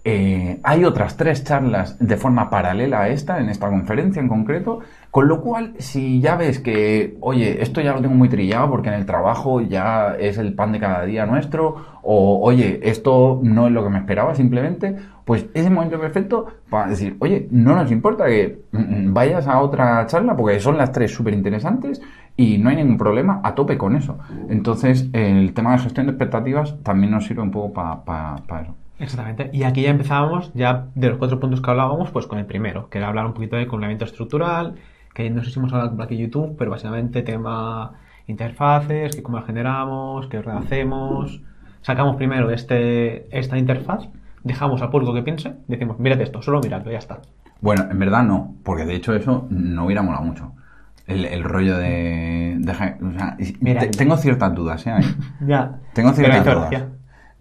Eh, hay otras tres charlas de forma paralela a esta, en esta conferencia en concreto, con lo cual, si ya ves que, oye, esto ya lo tengo muy trillado porque en el trabajo ya es el pan de cada día nuestro, o oye, esto no es lo que me esperaba simplemente, pues es el momento perfecto para decir, oye, no nos importa que mm, vayas a otra charla porque son las tres súper interesantes y no hay ningún problema, a tope con eso. Entonces, el tema de gestión de expectativas también nos sirve un poco para eso. Exactamente. Y aquí ya empezábamos, ya de los cuatro puntos que hablábamos, pues con el primero, que era hablar un poquito de complemento estructural, que no sé si hemos hablado por aquí YouTube, pero básicamente tema interfaces, que cómo la generamos, qué redacemos. Sacamos primero este, esta interfaz, dejamos al público que piense, decimos, mírate esto, solo miradlo, ya está. Bueno, en verdad no, porque de hecho eso no hubiera molado mucho. El, el rollo de... o sea, Mira. te- tengo ciertas dudas, ¿eh? Ya. Tengo ciertas dudas.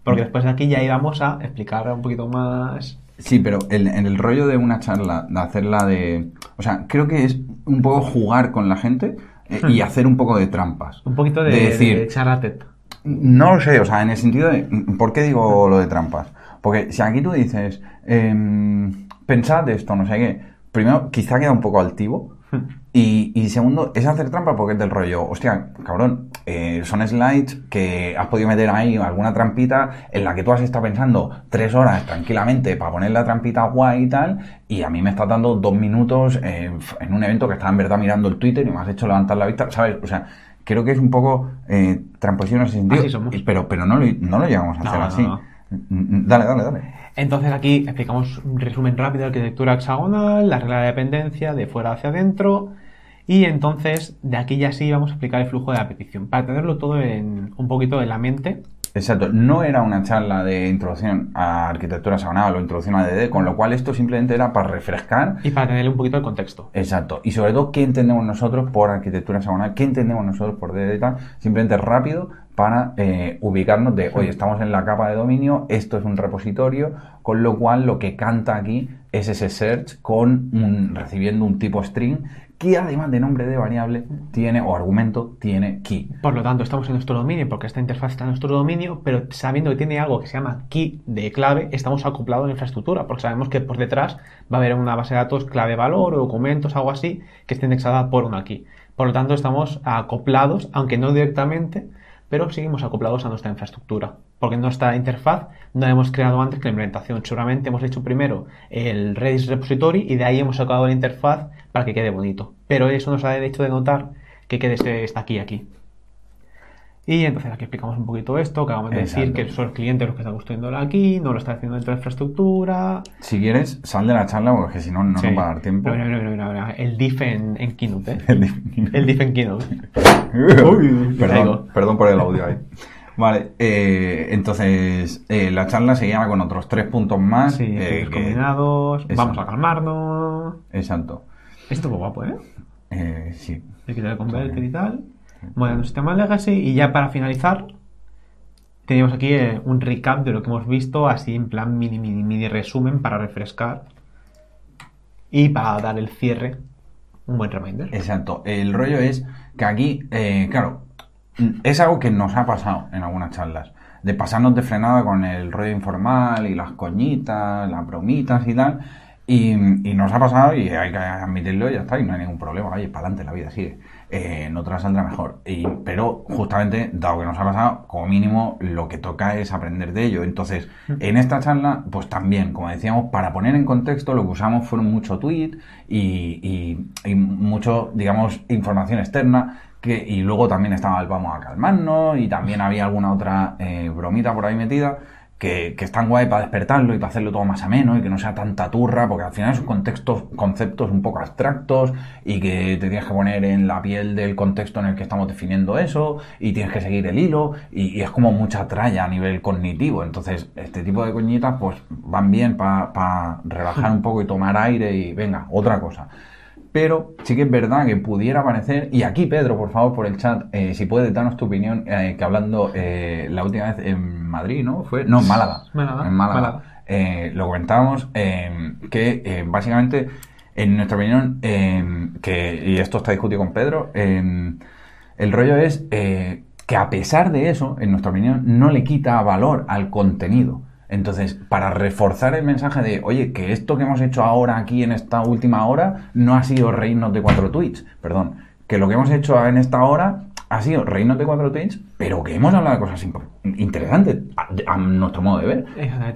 Porque después de aquí ya íbamos a explicar un poquito más. Sí, pero en el rollo de una charla, de hacerla de... O sea, creo que es un poco jugar con la gente eh, y hacer un poco de trampas. Un poquito de, De decir- de. No lo sé, o sea, en el sentido de... ¿Por qué digo lo de trampas? Porque si aquí tú dices, em, pensad esto, no sé qué, primero quizá queda un poco altivo. Y, y segundo, es hacer trampa porque es del rollo, hostia, cabrón, eh, son slides que has podido meter ahí alguna trampita en la que tú has estado pensando tres horas tranquilamente para poner la trampita guay y tal, y a mí me estás dando dos minutos eh, en un evento que estaba en verdad mirando el Twitter y me has hecho levantar la vista, ¿sabes? O sea, creo que es un poco eh, tramposición en ese sentido, Así somos. y- pero, pero no, lo, no lo llegamos a No, hacer no, así. no. Mm, Dale, dale, dale. Entonces aquí explicamos un resumen rápido de arquitectura hexagonal, la regla de dependencia de fuera hacia adentro y entonces de aquí ya sí vamos a explicar el flujo de la petición para tenerlo todo en un poquito en la mente Exacto, no era una charla de introducción a arquitectura hexagonal o introducción a DD, con lo cual esto simplemente era para refrescar. Y para tener un poquito el contexto. Exacto, y sobre todo qué entendemos nosotros por arquitectura hexagonal, qué entendemos nosotros por DD y tal, simplemente rápido para eh, ubicarnos de, oye, estamos en la capa de dominio, esto es un repositorio, con lo cual lo que canta aquí es ese search con un, recibiendo un tipo string que además de nombre de variable tiene o argumento tiene key. Por lo tanto, estamos en nuestro dominio porque esta interfaz está en nuestro dominio, pero sabiendo que tiene algo que se llama key de clave, estamos acoplados a la infraestructura porque sabemos que por detrás va a haber una base de datos clave valor o documentos, algo así, que esté indexada por una key. Por lo tanto, estamos acoplados, aunque no directamente, pero seguimos acoplados a nuestra infraestructura. Porque nuestra interfaz no la hemos creado antes que la implementación. Seguramente hemos hecho primero el Redis repository y de ahí hemos sacado la interfaz para que quede bonito. Pero eso nos da derecho de notar que quede este, está aquí aquí. Y entonces aquí explicamos un poquito esto, acabamos de decir que son el cliente los que está construyendo aquí, no lo está haciendo dentro de la infraestructura. Si quieres, sal de la charla porque si no, no nos va a dar tiempo. el diff en, Keynote, ¿eh? el diff en Keynote. perdón, perdón por el audio ahí. Vale, eh, entonces eh, la charla se llama con otros tres puntos más. Sí, eh, combinados, vamos a calmarnos. Exacto. Esto es guapo, ¿eh? eh sí. Hay que tener converter y tal. Bueno, sistema legacy y ya para finalizar tenemos aquí eh, un recap de lo que hemos visto, así en plan mini, mini, mini resumen para refrescar y para dar el cierre, un buen reminder. Exacto. El rollo es que aquí, eh, claro, es algo que nos ha pasado en algunas charlas, de pasarnos de frenada con el rollo informal y las coñitas, las bromitas y tal. Y, y, nos ha pasado y hay que admitirlo y ya está, y no hay ningún problema. Oye, para adelante, la vida sigue eh, no te la saldrá mejor. Y, pero justamente, dado que nos ha pasado, como mínimo lo que toca es aprender de ello. Entonces, en esta charla, pues también, como decíamos, para poner en contexto, lo que usamos fueron mucho tweet y, y, mucho, digamos, información externa. Que, y luego también estaba el vamos a calmarnos y también había alguna otra eh, bromita por ahí metida que, que están guay para despertarlo y para hacerlo todo más ameno y que no sea tanta turra, porque al final son contextos, conceptos un poco abstractos y que te tienes que poner en la piel del contexto en el que estamos definiendo eso y tienes que seguir el hilo y, es como mucha tralla a nivel cognitivo. Entonces, este tipo de coñitas pues van bien para relajar un poco y tomar aire y venga, otra cosa pero sí que es verdad que pudiera parecer, y aquí Pedro, por favor, por el chat, eh, si puedes darnos tu opinión, eh, que hablando eh, la última vez en Madrid, ¿no? Fue, no, en Málaga. Málaga en Málaga. lo comentábamos, que básicamente, en nuestra opinión, que, y esto está discutido con Pedro, el rollo es que a pesar de eso, en nuestra opinión, no le quita valor al contenido. Entonces, para reforzar el mensaje de, oye, que esto que hemos hecho ahora aquí en esta última hora no ha sido reírnos de cuatro tweets, perdón, que lo que hemos hecho en esta hora ha sido reírnos de cuatro tweets, pero que hemos hablado de cosas interesantes a, nuestro modo de ver.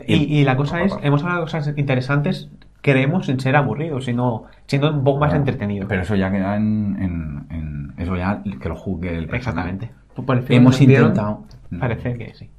Y, la cosa es, hemos hablado de cosas interesantes, creemos sin ser aburridos, sino siendo un poco más entretenido. Pero eso ya queda en, eso ya que lo juzgue el Exactamente. hemos intentado. Parece que sí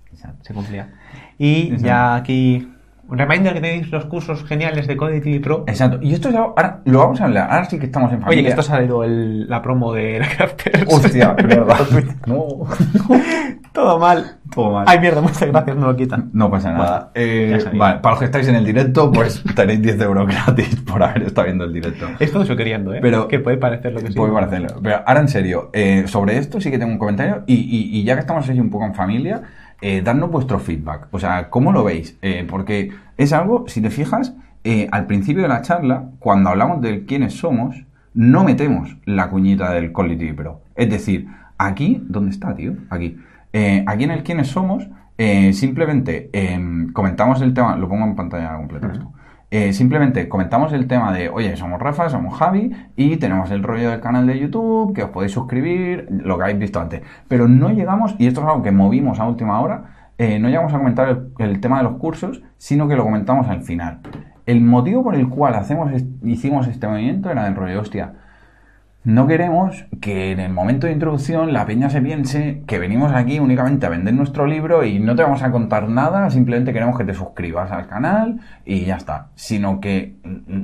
se cumplía. Y ya aquí un reminder que tenéis los cursos geniales de Codity Pro. Exacto. Y esto ya, ahora lo vamos a hablar. Ahora sí que estamos en familia. Oye, que esto ha salido el, la promo de la Crafters. Hostia, verdad. no. Todo mal. Todo mal. Ay, mierda, muchas gracias, no lo quitan. No pasa nada. Eh, vale, para los que estáis en el directo, pues tenéis 10 euros gratis por haber estado viendo el directo. Esto yo queriendo, ¿eh? Pero, que puede parecer lo que sí. Puede parecerlo. Pero ahora en serio, eh, sobre esto sí que tengo un comentario. Y, y, y ya que estamos así un poco en familia, eh, dadnos vuestro feedback. O sea, ¿cómo lo veis? Eh, porque es algo, si te fijas, eh, al principio de la charla, cuando hablamos de quiénes somos, no metemos la cuñita del Quality Pro. Es decir, aquí, ¿dónde está, tío? Aquí. Eh, aquí en el quiénes somos, simplemente em, comentamos el tema, lo pongo en pantalla completa esto. Eh, simplemente comentamos el tema de, oye, somos Rafa, somos Javi y tenemos el rollo del canal de YouTube, que os podéis suscribir, lo que habéis visto antes. Pero no llegamos, y esto es algo que movimos a última hora, eh, no llegamos a comentar el, tema de los cursos, sino que lo comentamos al final. El motivo por el cual hacemos, hicimos este movimiento era del rollo, hostia, no queremos que en el momento de introducción la peña se piense que venimos aquí únicamente a vender nuestro libro y no te vamos a contar nada, simplemente queremos que te suscribas al canal y ya está. Sino que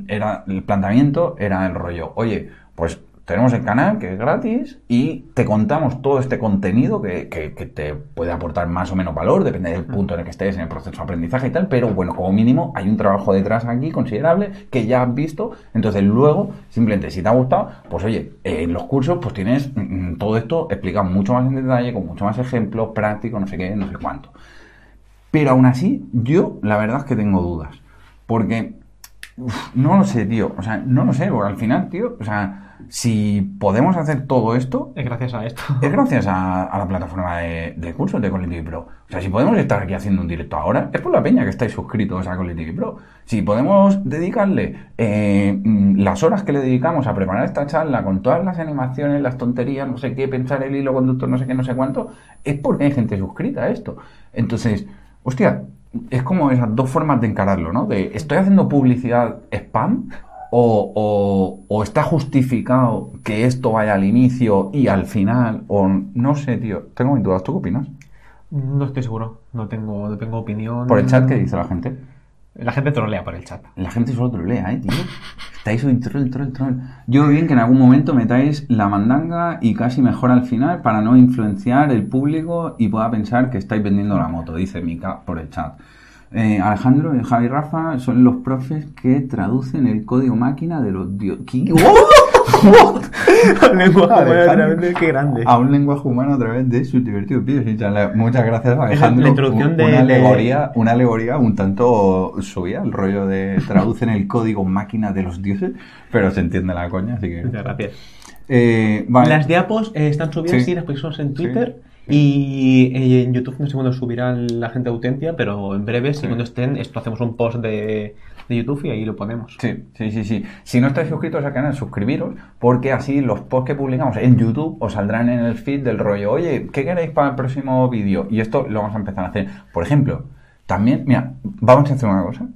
era el planteamiento era el rollo, oye, pues Tenemos el canal que es gratis y te contamos todo este contenido que, que- te puede aportar más o menos valor, depende del punto en el que estés en el proceso de aprendizaje y tal, pero bueno, como mínimo hay un trabajo detrás aquí considerable que ya has visto, entonces luego, simplemente si te ha gustado, pues oye, en los cursos pues tienes mm, todo esto explicado mucho más en detalle, con mucho más ejemplos, prácticos, no sé qué, no sé cuánto. Pero aún así, yo la verdad es que tengo dudas. Porque, no lo sé, tío. O sea, no lo sé, porque al final, tío, o sea, si podemos hacer todo esto, Es gracias a esto. es gracias a, a la plataforma de, de cursos de Collective Pro. O sea, si podemos estar aquí haciendo un directo ahora, es por la peña que estáis suscritos a Collective Pro. Si podemos dedicarle eh, mm, las horas que le dedicamos a preparar esta charla con todas las animaciones, las tonterías, no sé qué, pensar el hilo conductor, no sé qué, no sé cuánto, es porque hay gente suscrita a esto. Entonces, hostia, es como esas dos formas de encararlo, ¿no? De, ¿estoy haciendo publicidad spam? O, o- o está justificado que esto vaya al inicio y al final, o no sé, tío. Tengo mis dudas. ¿Tú qué opinas? No estoy seguro. No tengo, no tengo opinión. Por el chat, ¿qué dice la gente? La gente trolea por el chat. La gente solo trolea, ¿eh, tío? Estáis hoy troll, troll, troll. Yo veo bien que en algún momento metáis la mandanga y casi mejor al final para no influenciar el público y pueda pensar que estáis vendiendo la moto, dice Mika por el chat. Eh, Alejandro y Javi Rafa son los profes que traducen el código máquina de los dios. ¿Qué? ¿What? Alejandro. qué grande. A un lenguaje humano a través de sus divertidos vídeos. Muchas gracias, Alejandro. la introducción de- una alegoría, una alegoría un tanto subida, el rollo de traducen el código máquina de los dioses, pero se entiende la coña, así que. Muchas gracias. Eh, vale. Las diapos eh, están subidas, Sí. sí, las personas en Sí. Y eh, en YouTube no sé cuándo subirán la gente de Autentia, pero en breve, si Sí. cuando estén, esto hacemos un post de, de YouTube y ahí lo ponemos. Sí, sí, sí, sí. Si no estáis suscritos al canal, suscribiros, porque así los posts que publicamos en YouTube os saldrán en el feed del rollo, oye, ¿qué queréis para el próximo vídeo? Y esto lo vamos a empezar a hacer. Por ejemplo, también, mira, vamos a hacer una cosa.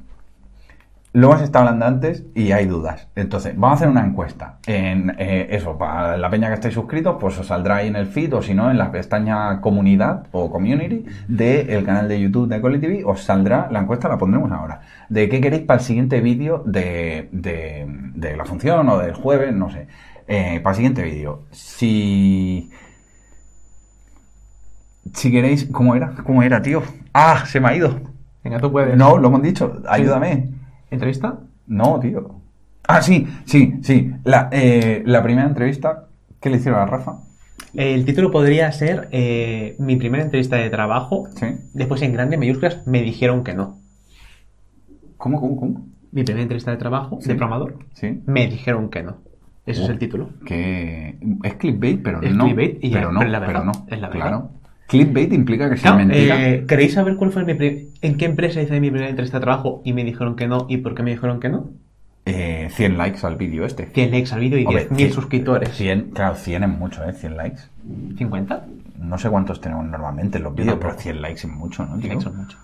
Lo hemos estado hablando antes y hay dudas. Entonces, vamos a hacer una encuesta. En eh, eso, para la peña que estáis suscritos, pues os saldrá ahí en el feed o si no, en la pestaña comunidad o community del canal de YouTube de Coli TV, os saldrá la encuesta, la pondremos ahora. De qué queréis para el siguiente vídeo de, de, de la función o del jueves, no sé. Eh, para el siguiente vídeo. Si. Si queréis. ¿Cómo era? ¿Cómo era, tío? ¡Ah! Se me ha ido. Venga, tú puedes. No, lo hemos dicho. Ayúdame. ¿Entrevista? No, tío. Ah, sí, sí, sí. La, eh, la primera entrevista que le hicieron a Rafa. El título podría ser eh, Mi primera entrevista de trabajo. Sí. Después en grandes mayúsculas me dijeron que no. ¿Cómo, cómo, cómo? Mi primera entrevista de trabajo Sí. de programador. Sí. Me dijeron que no. Ese es Oh. el título. Que es clickbait, pero Es no. clickbait y ya, pero no, pero la pero verdad, no. es la verdad. Claro. Clickbait implica que sea Claro, mentira. eh, ¿Queréis saber cuál fue mi en qué empresa hice mi primera entrevista de trabajo y me dijeron que no? ¿Y por qué me dijeron que no? Eh, 100 likes al vídeo este. 100 likes al vídeo y Hombre, 10.000 cien- suscriptores. 100, claro, 100 es mucho, ¿eh? 100 likes. ¿50? No sé cuántos tenemos normalmente en los vídeos, pero 100 likes es mucho, ¿no? 100 tío? likes son mucho.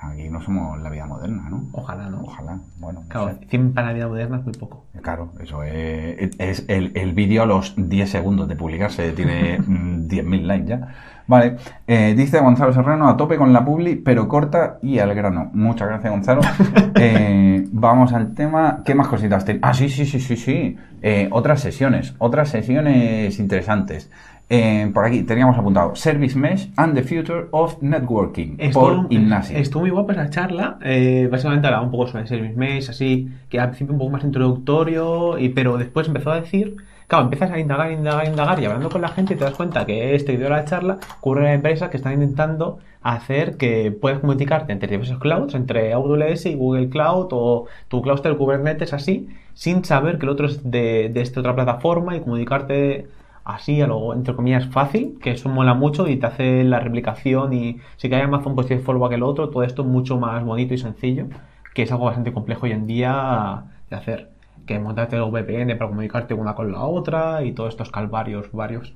Aquí no somos la vida moderna, ¿no? Ojalá, ¿no? Ojalá. Bueno, no Claro, sé. 100 para la vida moderna es muy poco. Claro, eso es, es el, el vídeo a los 10 segundos de publicarse tiene mm, 10.000 likes ya. Vale, eh, dice Gonzalo Serrano, a tope con la publi, pero corta y al grano. Muchas gracias, Gonzalo. Eh, vamos al tema. ¿Qué más cositas tenéis? Ah, sí, sí, sí, sí, sí. Eh, otras sesiones, otras sesiones interesantes. Eh, por aquí teníamos apuntado Service Mesh and the Future of Networking por Ignacio. estuvo muy guapa esa charla. eh, básicamente hablaba un poco sobre Service Mesh, así, que al principio un poco más introductorio, y, pero después empezó a decir. Claro, empiezas a indagar, indagar, indagar y hablando con la gente te das cuenta que este video de la charla ocurre en empresas que están intentando hacer que puedas comunicarte entre diversos clouds, entre AWS y Google Cloud o tu cluster Kubernetes así, sin saber que el otro es de, de esta otra plataforma y comunicarte así a lo entre comillas fácil, que eso mola mucho y te hace la replicación y si que hay Amazon pues tiene fallback el otro, todo esto mucho más bonito y sencillo, que es algo bastante complejo hoy en día de hacer, que montarte el VPN para comunicarte una con la otra y todos estos calvarios varios.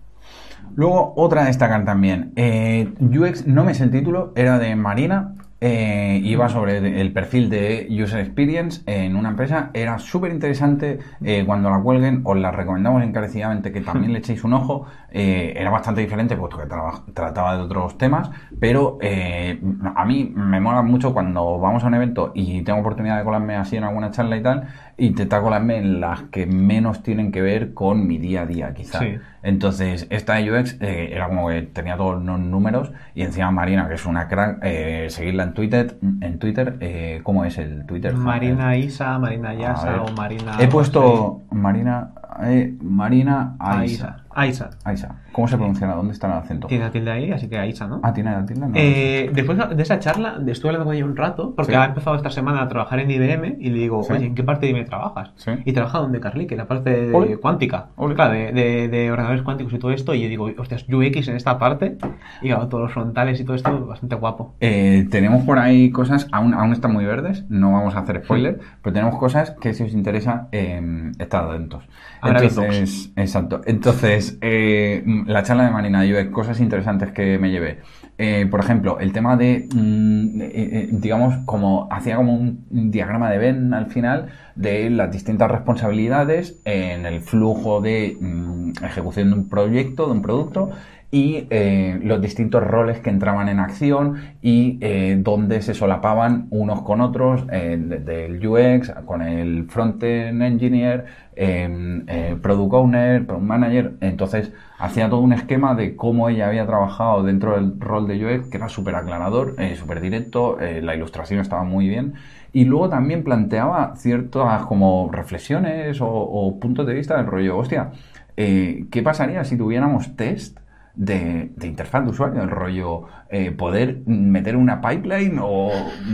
Luego, otra a destacar también. Eh, UX, no me sé el título, era de Marina. eh, iba sobre el perfil de User Experience en una empresa. Era súper interesante. eh, cuando la cuelguen, os la recomendamos encarecidamente que también le echéis un ojo. Eh, era bastante diferente, puesto que traba- trataba de otros temas. Pero eh, a mí me mola mucho cuando vamos a un evento y tengo oportunidad de colarme así en alguna charla y tal. Intentar colarme en las que menos tienen que ver con mi día a día, quizá. Sí. Entonces, esta UX eh, era como que tenía todos los números y encima Marina, que es una crack, eh, seguirla en Twitter. En Twitter eh, ¿Cómo es el Twitter? Marina Isa, Marina Yasa o Marina. He puesto Marina, eh, Marina Aisa. Aisa. Aisa. ¿Cómo se pronuncia? ¿Dónde está el acento? Tiene la tilde ahí, así que Aisa, ¿no? Ah, tiene la tilde. No, Eh, después de esa charla, estuve hablando con ella un rato, porque Sí. ha empezado esta semana a trabajar en IBM y le digo, Sí. oye, ¿en qué parte de IBM trabajas? Sí. Y trabaja donde Carly, que en la parte de Ole. cuántica, Ole. claro, de, de- de ordenadores cuánticos y todo esto. Y yo digo, hostias, UX en esta parte, y claro, todos los frontales y todo esto, bastante guapo. Eh, tenemos por ahí cosas, aún, aún están muy verdes, no vamos a hacer spoiler, pero tenemos cosas que si os interesa, eh, estad atentos. Entonces, exacto. Entonces, eh, la charla de Marina UX, cosas interesantes que me llevé. Eh, por ejemplo, el tema de, mm, eh, digamos, como hacía como un diagrama de Venn al final de las distintas responsabilidades en el flujo de mm, ejecución de un proyecto, de un producto, y eh, los distintos roles que entraban en acción y eh, donde se solapaban unos con otros, eh, de- del UX con el frontend engineer, eh, eh, product owner, product manager. Entonces hacía todo un esquema de cómo ella había trabajado dentro del rol de UX, que era súper aclarador, súper directo, la ilustración estaba muy bien. Y luego también planteaba ciertas como reflexiones o, o puntos de vista del rollo, hostia, ¿qué pasaría si tuviéramos test de, de interfaz de usuario? El rollo, eh, poder meter una pipeline o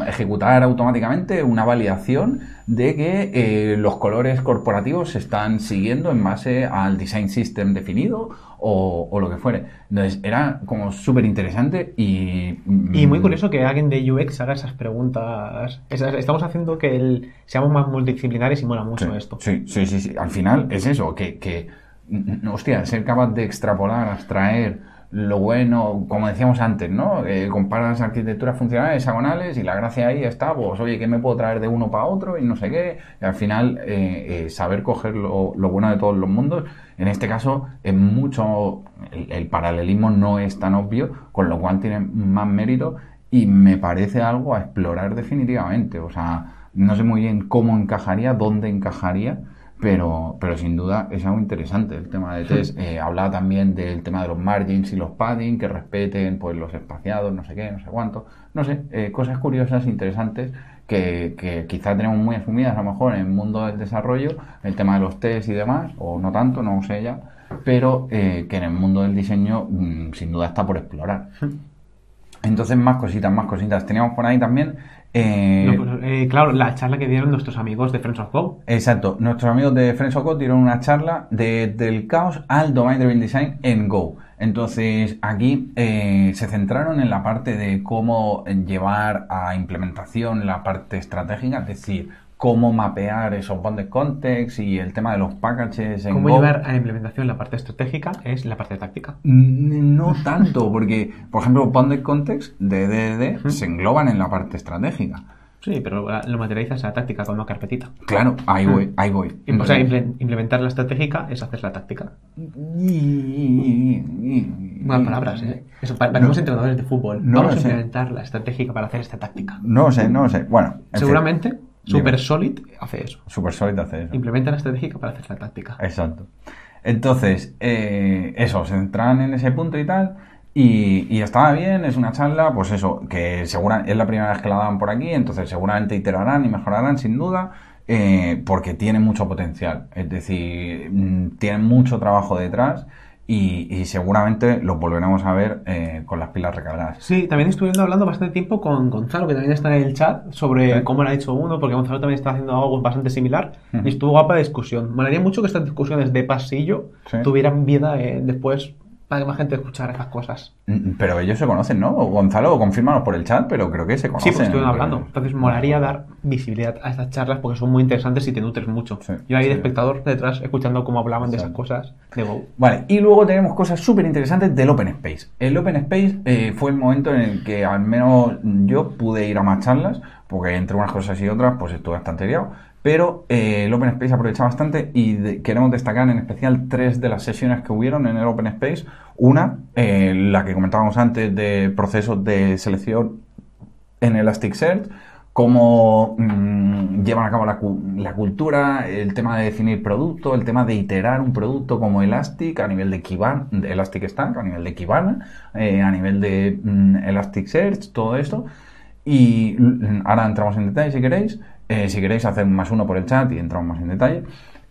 ejecutar automáticamente una validación de que eh, los colores corporativos se están siguiendo en base al design system definido o, o lo que fuere. Entonces, era como súper interesante y... Y muy mm, curioso que alguien de UX haga esas preguntas. Esas- estamos haciendo que el- seamos más multidisciplinares y mola mucho Sí, esto. Sí, sí, sí, sí. Al final es eso, que, que, hostia, ser capaz de extrapolar, abstraer lo bueno, como decíamos antes, ¿no? Eh, comparas arquitecturas funcionales, hexagonales, y la gracia ahí está, pues, oye, ¿qué me puedo traer de uno para otro? Y no sé qué. Y al final, eh, eh, saber coger lo, bueno de todos los mundos, en este caso, es mucho, el, el paralelismo no es tan obvio, con lo cual tiene más mérito, y me parece algo a explorar definitivamente. O sea, no sé muy bien cómo encajaría, dónde encajaría, pero, pero sin duda es algo interesante el tema de test. Eh, hablaba también del tema de los margins y los padding, que respeten pues los espaciados, no sé qué, no sé cuánto. No sé, eh, cosas curiosas, interesantes, que, que quizá tenemos muy asumidas a lo mejor en el mundo del desarrollo, el tema de los test y demás, o no tanto, no sé ya, pero eh, que en el mundo del diseño mm, sin duda está por explorar. Entonces, más cositas, más cositas. Teníamos por ahí también... eh, No, pues, eh, claro, la charla que dieron nuestros amigos de Friends of Go. Exacto. Nuestros amigos de Friends of Code dieron una charla de, del caos al Domain Driven Design en Go. Entonces, aquí eh, se centraron en la parte de cómo llevar a implementación la parte estratégica, es decir, cómo mapear esos bonded context y el tema de los packages en Cómo Go. llevar a implementación la parte estratégica es la parte táctica. Mm, No tanto, porque, por ejemplo, Bonded Context de DDD se engloban en la parte estratégica. Sí, pero la- lo materializas a la táctica con una carpetita. Claro, ahí voy, ahí voy. O sea, imple- implementar la estratégica es hacer la táctica. Buenas palabras, ¿eh? Eso, parecemos No. entrenadores de fútbol. No Vamos a implementar la estratégica para hacer esta táctica. No sé, no sé. Bueno, en fin. Super Solid hace eso. Super Solid hace eso. Implementa la estratégica para hacer la táctica. Exacto. Entonces, eh, eso, se centran en ese punto y tal. Y, y estaba bien, es una charla, pues eso, que segura, es la primera vez que la dan por aquí, entonces seguramente iterarán y mejorarán sin duda, eh, porque tiene mucho potencial. Es decir, mm, tienen mucho trabajo detrás y, y seguramente los volveremos a ver eh, con las pilas recargadas. Sí, también estuvimos hablando bastante tiempo con Gonzalo, que también está en el chat, sobre Sí. cómo lo ha hecho uno, porque Gonzalo también está haciendo algo bastante similar. Ujú. Y estuvo guapa la discusión. Me molaría mucho que estas discusiones de pasillo Sí. tuvieran vida eh, después para que más gente escuchara esas cosas. Mm, Pero ellos se conocen, ¿no? Gonzalo, confírmanos por el chat, pero creo que se Sí, conocen. pues estuvieron hablando. Entonces, molaría dar visibilidad a estas charlas porque son muy interesantes y te nutres mucho. Sí, Yo ahí sí. de espectador detrás, escuchando cómo hablaban de esas cosas de Go. Vale, y luego tenemos cosas súper interesantes del Open Space. El Open Space eh, fue el momento en el que al menos yo pude ir a más charlas, porque entre unas cosas y otras pues estuve bastante liado, pero eh, el Open Space aprovecha bastante y queremos destacar en especial tres de las sesiones que hubieron en el Open Space. Una, eh, la que comentábamos antes de procesos de selección en Elasticsearch, cómo mm, llevan a cabo la, cu- la cultura, el tema de definir producto, el tema de iterar un producto como Elastic a nivel de Kibana, Elastic Stack, a nivel de Kibana, eh, a nivel de mm, Elasticsearch, todo esto. Y mm, ahora entramos en detalle si queréis. Eh, si queréis hacer más uno por el chat y entramos más en detalle.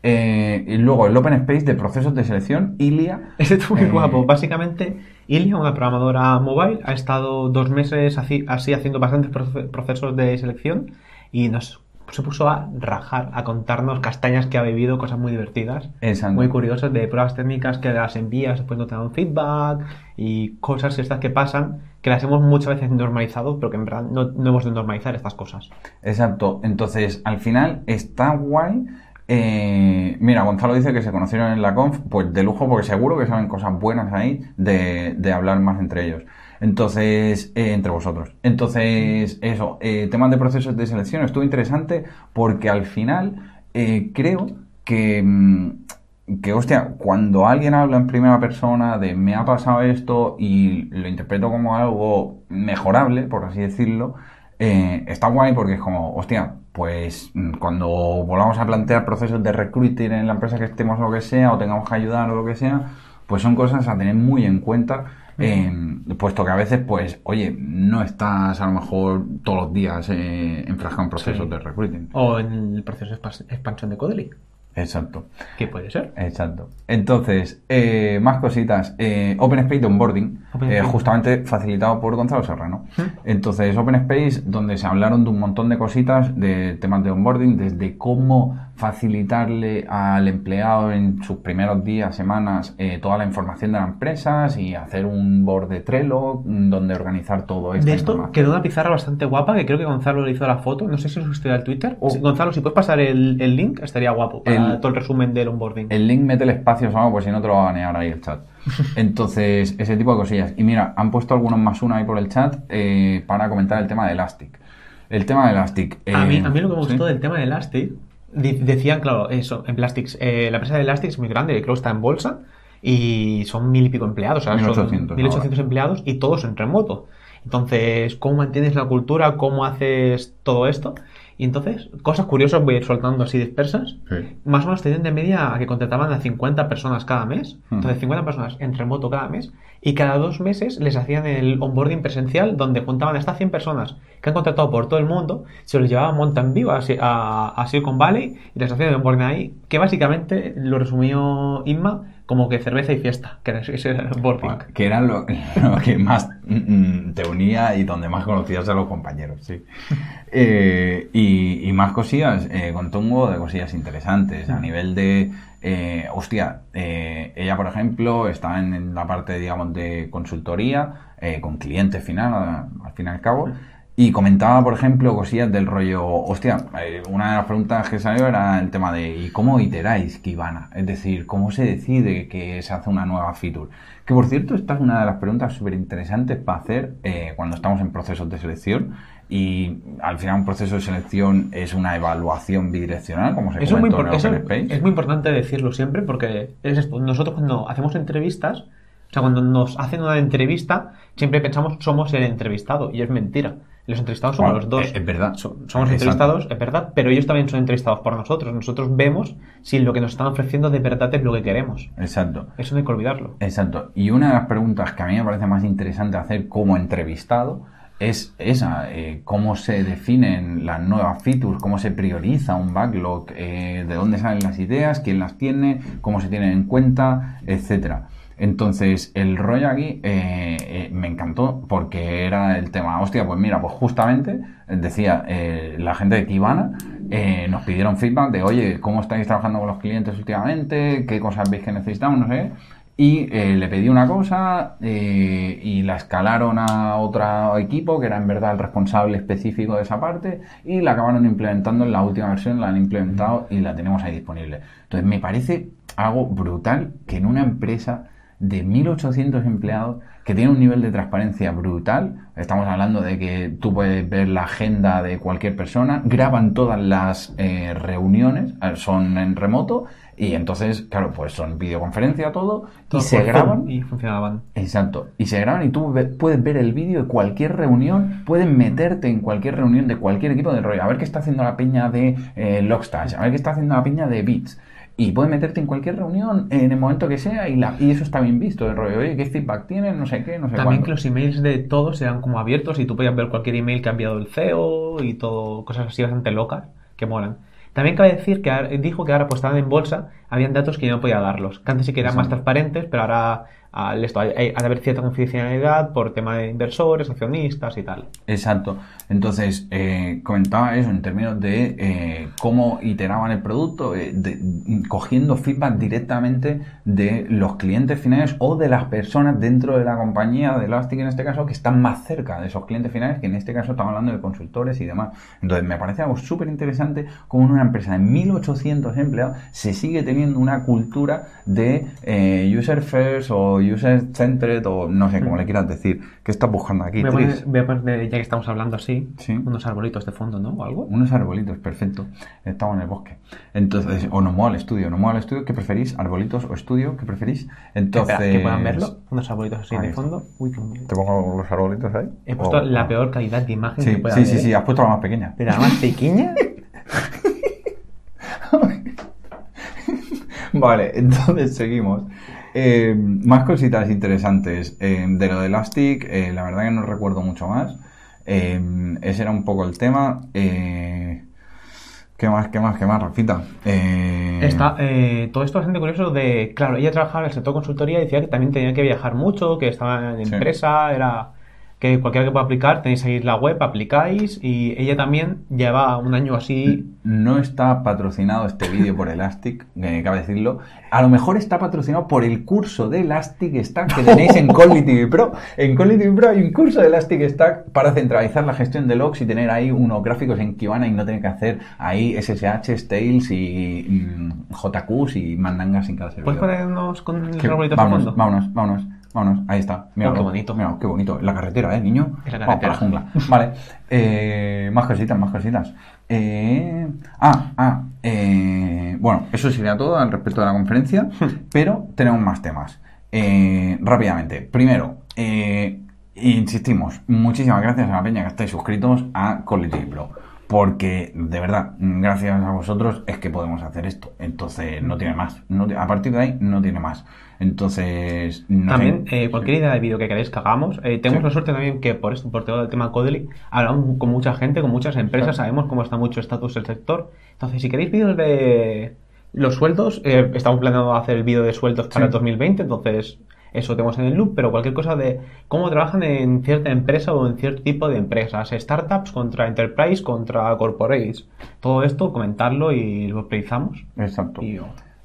Eh, y luego el Open Space de procesos de selección, Ilia. Este es muy Eh, guapo. Básicamente, Ilia, una programadora mobile, ha estado dos meses así, así haciendo bastantes proce- procesos de selección y nos se puso a rajar, a contarnos castañas que ha bebido, cosas muy divertidas, Exacto. muy curiosas, de pruebas técnicas que las envías, después no te dan feedback y cosas estas que pasan, que las hemos muchas veces normalizado, pero que en verdad no, no hemos de normalizar estas cosas. Exacto. Entonces, al final está guay. Eh, mira, Gonzalo dice que se conocieron en la conf, pues de lujo, porque seguro que saben cosas buenas ahí de, de hablar más entre ellos. Entonces, eh, entre vosotros. Entonces, eso, eh, temas de procesos de selección estuvo interesante porque al final eh, creo que, mm, que, hostia, cuando alguien habla en primera persona de me ha pasado esto y lo interpreto como algo mejorable, por así decirlo, está guay porque es como, hostia, pues mm, cuando volvamos a plantear procesos de recruiting en la empresa que estemos o lo que sea, o tengamos que ayudar o lo que sea, pues son cosas a tener muy en cuenta, eh, puesto que a veces, pues, oye, no estás a lo mejor todos los días eh, enfrascado en procesos Sí. de recruiting. O en el proceso de expansión de Codely, Exacto. que puede ser. Exacto. Entonces, eh, más cositas. Eh, Open Space de Onboarding, Open eh, Space. justamente facilitado por Gonzalo Serrano. ¿Mm? Entonces, Open Space, donde se hablaron de un montón de cositas, de temas de onboarding, desde cómo facilitarle al empleado en sus primeros días, semanas, eh, toda la información de la empresa y hacer un board de Trello mm, donde organizar todo esto. De esto quedó una pizarra bastante guapa que creo que Gonzalo le hizo la foto. No sé si os estoy al Twitter. Oh. Gonzalo, si puedes pasar el, el link, estaría guapo para El- todo el resumen del onboarding. El link mete el espacio, ¿sabes? Pues si no te lo va a banear ahí el chat. Entonces, ese tipo de cosillas. Y mira, han puesto algunos más uno ahí por el chat eh, para comentar el tema de Elastic. El tema de Elastic. a, mí, eh, a mí lo que me ¿sí? gustó del tema de Elastic, decían, claro, eso, en Plastics, eh, la empresa de Elastic es muy grande, creo que está en bolsa y son mil y pico empleados, o sea, 1800 son 1800 empleados y todos en remoto. Entonces, ¿cómo mantienes la cultura? ¿Cómo haces todo esto? Y entonces, cosas curiosas voy a ir soltando así dispersas. Sí. Más o menos tenían de media a que contrataban a 50 personas cada mes. Hmm. Entonces, 50 personas en remoto cada mes. Y cada dos meses les hacían el onboarding presencial donde juntaban hasta 100 personas que han contratado por todo el mundo. Se los llevaban a Mountain View, a, a- a Silicon Valley, y les hacían el onboarding ahí. Que básicamente lo resumió Inma como que cerveza y fiesta. Que era ese era el onboarding. Que era lo, lo que más mm, te unía y donde más conocías a los compañeros, sí. Eh, y, y más cosillas, eh, contó un de cosillas interesantes a nivel de, eh, hostia, eh, ella por ejemplo está en, la parte, digamos, de consultoría eh, con cliente final, a- al fin y al cabo, y comentaba, por ejemplo, cosillas del rollo, hostia, eh, una de las preguntas que salió era el tema de ¿y cómo iteráis Kibana? Es decir, ¿cómo se decide que se hace una nueva feature? Que por cierto, esta es una de las preguntas súper interesantes para hacer eh, cuando estamos en procesos de selección y al final un proceso de selección es una evaluación bidireccional, como se Eso es, muy comentó en Open Space. es muy importante decirlo siempre porque es esto. Nosotros cuando hacemos entrevistas, o sea, cuando nos hacen una entrevista, siempre pensamos somos el entrevistado y es mentira. Los entrevistados somos Bueno, los dos. es- es verdad. So- somos Exacto. entrevistados, es verdad, pero ellos también son entrevistados por nosotros. Nosotros vemos si lo que nos están ofreciendo de verdad es lo que queremos. Exacto. Eso no hay que olvidarlo. Exacto. Y una de las preguntas que a mí me parece más interesante hacer como entrevistado es esa, eh, cómo se definen las nuevas features, cómo se prioriza un backlog, eh, de dónde salen las ideas, quién las tiene, cómo se tienen en cuenta, etcétera. Entonces, el rollo aquí eh, eh, me encantó porque era el tema, hostia, pues mira, pues justamente decía eh, la gente de Kibana nos pidieron feedback de, oye, ¿cómo estáis trabajando con los clientes últimamente? ¿Qué cosas veis que necesitamos? No sé. y le pedí una cosa y la escalaron a otro equipo que era en verdad el responsable específico de esa parte y la acabaron implementando en la última versión, la han implementado y la tenemos ahí disponible. Entonces me parece algo brutal que en una empresa de 1.800 empleados que tiene un nivel de transparencia brutal. Estamos hablando de que tú puedes ver la agenda de cualquier persona, graban todas las eh, reuniones, son en remoto y entonces, claro, pues son videoconferencia todo, y se graban. Y funcionaban. Exacto. Y se graban y tú puedes ver el vídeo de cualquier reunión, puedes meterte en cualquier reunión de cualquier equipo de rollo, a ver qué está haciendo la peña de eh, Logstash, a ver qué está haciendo la peña de Bits. Y puedes meterte en cualquier reunión en el momento que sea y, la, y eso está bien visto. El rollo, oye, ¿qué feedback tienen? No sé qué, no sé También que los emails de todos sean como abiertos y tú puedas ver cualquier email que ha enviado el CEO y todo, cosas así bastante locas que molan. También cabe decir que dijo que ahora pues estaban en bolsa, habían datos que yo no podía darlos. Que antes sí que eran más transparentes, pero ahora al esto, hay, de haber cierta confidencialidad por tema de inversores, accionistas y tal. Exacto. Entonces, eh, comentaba eso en términos de eh, cómo iteraban el producto, eh, cogiendo feedback directamente de los clientes finales o de las personas dentro de la compañía de Elastic en este caso que están más cerca de esos clientes finales, que en este caso estamos hablando de consultores y demás. Entonces, me parece algo súper interesante como en una empresa de 1800 empleados se sigue teniendo una cultura de user first o user centered o no sé cómo le quieras decir. ¿Qué estás buscando aquí? Voy a, poner, ya que estamos hablando así, unos arbolitos de fondo, ¿no? ¿O algo? Unos arbolitos, perfecto. Estamos en el bosque. Entonces, o no el estudio, no el estudio, ¿qué preferís? ¿Arbolitos o estudio? ¿Qué preferís? Entonces... que puedan verlo, unos arbolitos así de fondo. Uy, ¿Te pongo los arbolitos ahí? He puesto la peor calidad de imagen sí, que pueda Sí, sí, sí, has puesto la más pequeña. ¿Pero la más pequeña? vale, entonces seguimos. Eh, más cositas interesantes. Eh, de lo de Elastic, eh, la verdad que no recuerdo mucho más. ese era un poco el tema. ¿Qué más, qué más, qué más, Rafita? Está, todo esto es bastante curioso de, claro, ella trabajaba en el sector consultoría y decía que también tenía que viajar mucho, que estaba en empresa, era que cualquiera que pueda aplicar, tenéis ahí la web, aplicáis y ella también lleva un año así. No está patrocinado este vídeo por Elastic, que cabe decirlo. A lo mejor está patrocinado por el curso de Elastic Stack que tenéis en Cognitive Pro. En Cognitive Pro hay un curso de Elastic Stack para centralizar la gestión de logs y tener ahí unos gráficos en Kibana y no tener que hacer ahí SSH, Tails y mm, JQs y mandangas sin cada servidor. ¿Puedes ponernos con el de vámonos, vámonos, vámonos. Vámonos, ahí está. Mira, oh, qué bonito. Mira, qué bonito. La carretera, ¿eh, niño? la carretera. la jungla. Vale. Eh, más cositas, más cositas. Eh, ah, ah. Eh, bueno, eso sería todo al respecto de la conferencia, pero tenemos más temas. Rápidamente. Primero, insistimos, muchísimas gracias a la peña que estáis suscritos a Quality Pro. Porque, de verdad, gracias a vosotros es que podemos hacer esto. Entonces, no tiene más. a partir de ahí, no tiene más. Entonces, también, eh, cualquier idea de vídeo que queréis que hagamos, eh, tenemos la suerte también que por esto, por todo el tema Codely, hablamos con mucha gente, con muchas empresas, sabemos cómo está mucho estatus el sector. Entonces, si queréis vídeos de los sueldos, eh, estamos planeando hacer el vídeo de sueldos para el 2020, entonces eso tenemos en el loop, pero cualquier cosa de cómo trabajan en cierta empresa o en cierto tipo de empresas, startups contra enterprise, contra corporates, todo esto, comentarlo y lo precisamos. Exacto.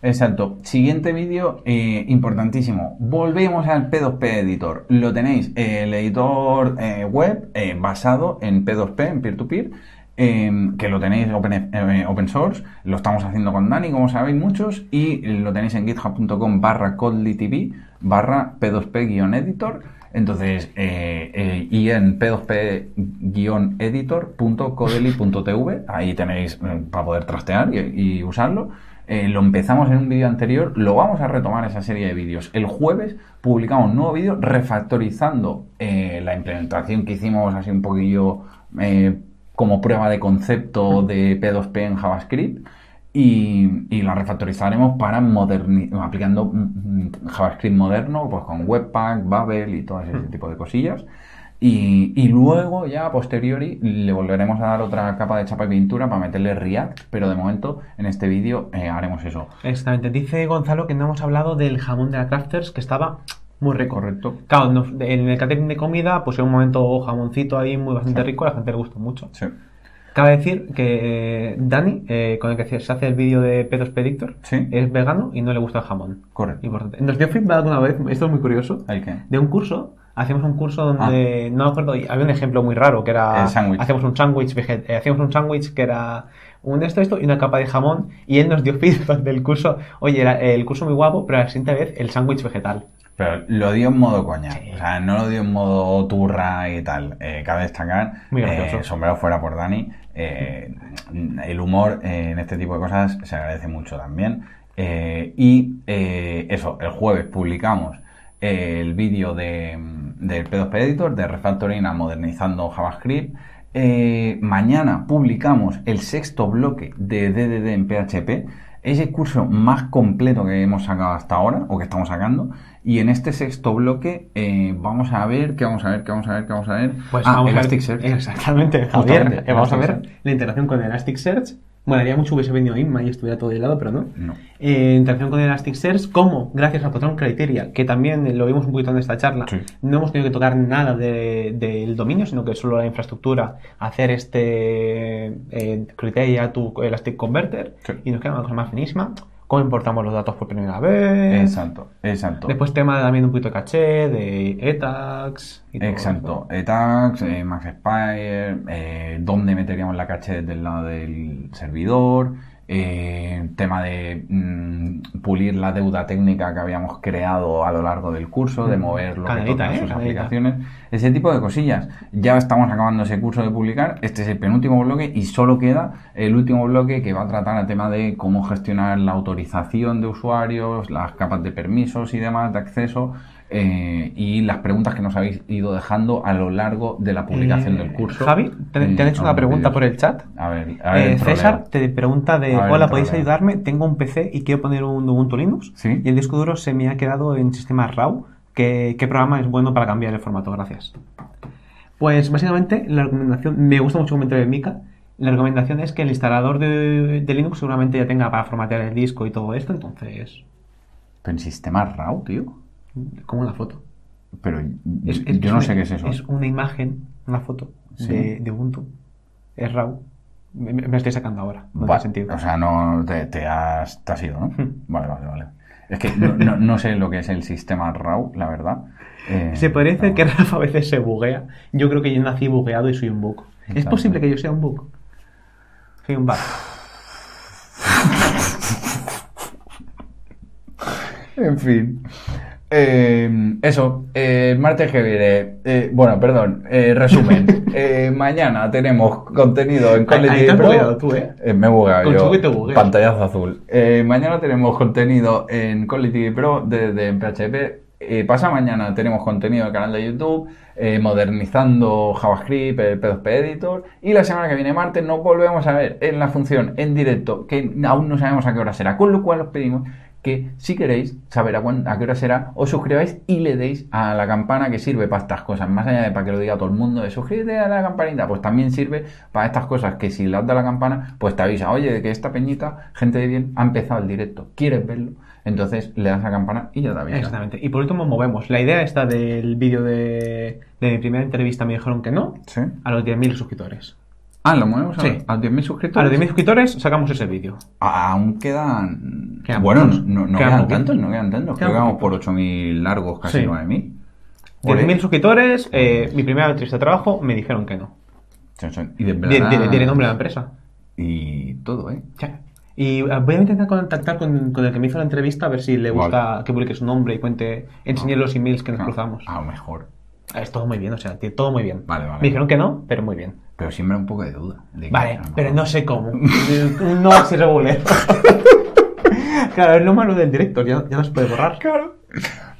Exacto. Siguiente vídeo, eh, importantísimo. Volvemos al P2P Editor. Lo tenéis, eh, el editor eh, web basado en P2P, en peer-to-peer, em, que lo tenéis open, open, source. Lo estamos haciendo con Dani, como sabéis muchos, y lo tenéis en github.com barra TV barra P2P-editor. Entonces, y en p2p-editor.codely.tv, ahí tenéis para poder trastear y usarlo. Eh, lo empezamos en un vídeo anterior, lo vamos a retomar esa serie de vídeos. El jueves publicamos un nuevo vídeo refactorizando eh, la implementación que hicimos así un poquillo eh, como prueba de concepto de P2P en JavaScript y, la refactorizaremos para aplicando mm, mm, JavaScript moderno, pues con Webpack, Babel y todo ese tipo de cosillas. Y, luego ya a posteriori le volveremos a dar otra capa de chapa y pintura para meterle React, pero de momento en este vídeo eh, haremos eso. Exactamente. Dice Gonzalo que no hemos hablado del jamón de la Crafters que estaba muy rico. Correcto. Claro, en el catering de comida, pues en un momento jamoncito ahí muy bastante rico, a la gente le gusta mucho. Sí. Cabe decir que eh, Dani, eh, con el que se hace el vídeo de Pedos Predictor, Sí. es vegano y no le gusta el jamón. Correcto. Importante. Nos dio feedback una vez, esto es muy curioso, ¿El qué? de un curso. Hacíamos un curso donde, no me acuerdo, había un ejemplo muy raro que era. El. Hacíamos un sándwich, eh, hacíamos un sándwich que era un esto, esto y una capa de jamón. Y él nos dio feedback del curso. Oye, era el curso muy guapo, pero la siguiente vez el sándwich vegetal. Pero lo dio en modo coña. Sí. O sea, no lo dio en modo turra y tal. Eh, cabe destacar, eh, sombrero fuera por Dani, eh, el humor en este tipo de cosas se agradece mucho también. Eh, y eso, el jueves publicamos el vídeo de, del P2P Editor, de Refactoring a modernizando JavaScript. Mañana publicamos el sexto bloque de DDD en PHP. Es el curso más completo que hemos sacado hasta ahora, o que estamos sacando. Y en este sexto bloque eh, vamos a ver, ¿qué vamos a ver? ¿Qué vamos a ver? ¿Qué vamos a ver? Pues ah, vamos a ver- Elasticsearch. Exactamente, Javier. Eh, vamos a ver Elasticsearch. la integración con Elasticsearch. Molaría mucho hubiese venido Inma y estuviera todo de lado, pero no. No. Eh, integración con Elasticsearch, como gracias al patrón Criteria, que también eh, lo vimos un poquito en esta charla, Sí. no hemos tenido que tocar nada de- del dominio, sino que solo la infraestructura, hacer este eh, Criteria to Elastic Converter, Sí. y nos queda una cosa más finísima, cómo importamos los datos por primera vez. Exacto, exacto. Después tema también un poquito de caché, de ETAX y todo Exacto. ETAX, eh, Max Spire, eh, dónde meteríamos la caché desde el lado del servidor, eh, tema de mm, pulir la deuda técnica que habíamos creado a lo largo del curso, de Mm. mover lo que Canelita, tocan ¿eh? sus aplicaciones, ese tipo de cosillas. Ya estamos acabando ese curso de publicar, este es el penúltimo bloque y solo queda el último bloque que va a tratar el tema de cómo gestionar la autorización de usuarios, las capas de permisos y demás de acceso. Eh, y las preguntas que nos habéis ido dejando a lo largo de la publicación Eh, del curso. Javi, te, te han Eh, hecho una pregunta por el chat. A ver, a ver. Eh. César te pregunta de, ver, hola, ¿podéis ayudarme? Tengo un PC y quiero poner un Ubuntu Linux Sí. y el disco duro se me ha quedado en sistema RAW. ¿Qué, qué programa es bueno para cambiar el formato? Gracias. Pues básicamente la recomendación, me gusta mucho el comentario de Mika, la recomendación es que el instalador de, de Linux seguramente ya tenga para formatear el disco y todo esto, entonces, Pero en sistema RAW, tío. Como una foto. Pero Es- yo no una- sé qué es eso. Es una imagen, una foto Sí. de, de Ubuntu. Es RAW. Me, me estoy sacando ahora. No Va- sentido. O sea, no te, te has, te has ido, ¿no? Hmm. Vale, vale, vale. Es que no, no- no sé lo que es el sistema RAW, la verdad. Eh, Se no. que Rafa a veces se buguea. Yo creo que yo nací bugueado y soy un bug. ¿Es posible que yo sea un bug? Soy un bug. En fin. Eh, eso, eh, martes que viene. eh, bueno, perdón, eh, resumen. Mañana tenemos contenido en Ahí- ahí te has bugueado tú, ¿eh? me he bugueado yo. Te. Pantallazo azul. Mañana tenemos contenido en Quality Pro desde en PHP. Pasa mañana tenemos contenido en el canal de YouTube, modernizando JavaScript, el P2P Editor. Y la semana que viene, martes, nos volvemos a ver en la función en directo, que aún no sabemos a qué hora será. Con lo cual os pedimos que si queréis saber a, cuán- a qué hora será, os suscribáis y le deis a la campana que sirve para estas cosas. Más allá de para que lo diga todo el mundo, de suscríbete a la campanita, pues también sirve para estas cosas que si le das a la campana, pues te avisa, oye, de que esta peñita, gente de bien, ha empezado el directo. ¿Quieres verlo? Entonces le das a la campana y ya te avisa. Exactamente. Y por último, movemos. La idea está del vídeo de, de mi primera entrevista, me dijeron que no, ¿Sí? a los 10.000 suscriptores. Ah, lo movemos a, Sí. a 10.000 suscriptores. A los 10.000 suscriptores sacamos ese vídeo. Aún quedan. Quedan bueno, no, no Quedan tantos, no quedan tantos. Creo que vamos por poquitos. 8.000 largos, casi Sí. 9.000. 10.000 suscriptores, eh, mi primera entrevista de trabajo, me dijeron que no. Y de Diré diré- diré nombre de la empresa. Y todo, ¿eh? Ya. Y eh, voy a intentar contactar con, con el que me hizo la entrevista a ver si le gusta que publique su nombre y cuente, enseñe los emails que nos Ah, cruzamos. A lo mejor. Es todo muy bien, o sea, tiene todo muy bien. Vale, vale. Me dijeron que no, pero muy bien. Pero siempre un poco de duda. de Vale, pero no sé cómo. no así regular. claro, es lo malo del director, ya, ya no se puede borrar. Claro.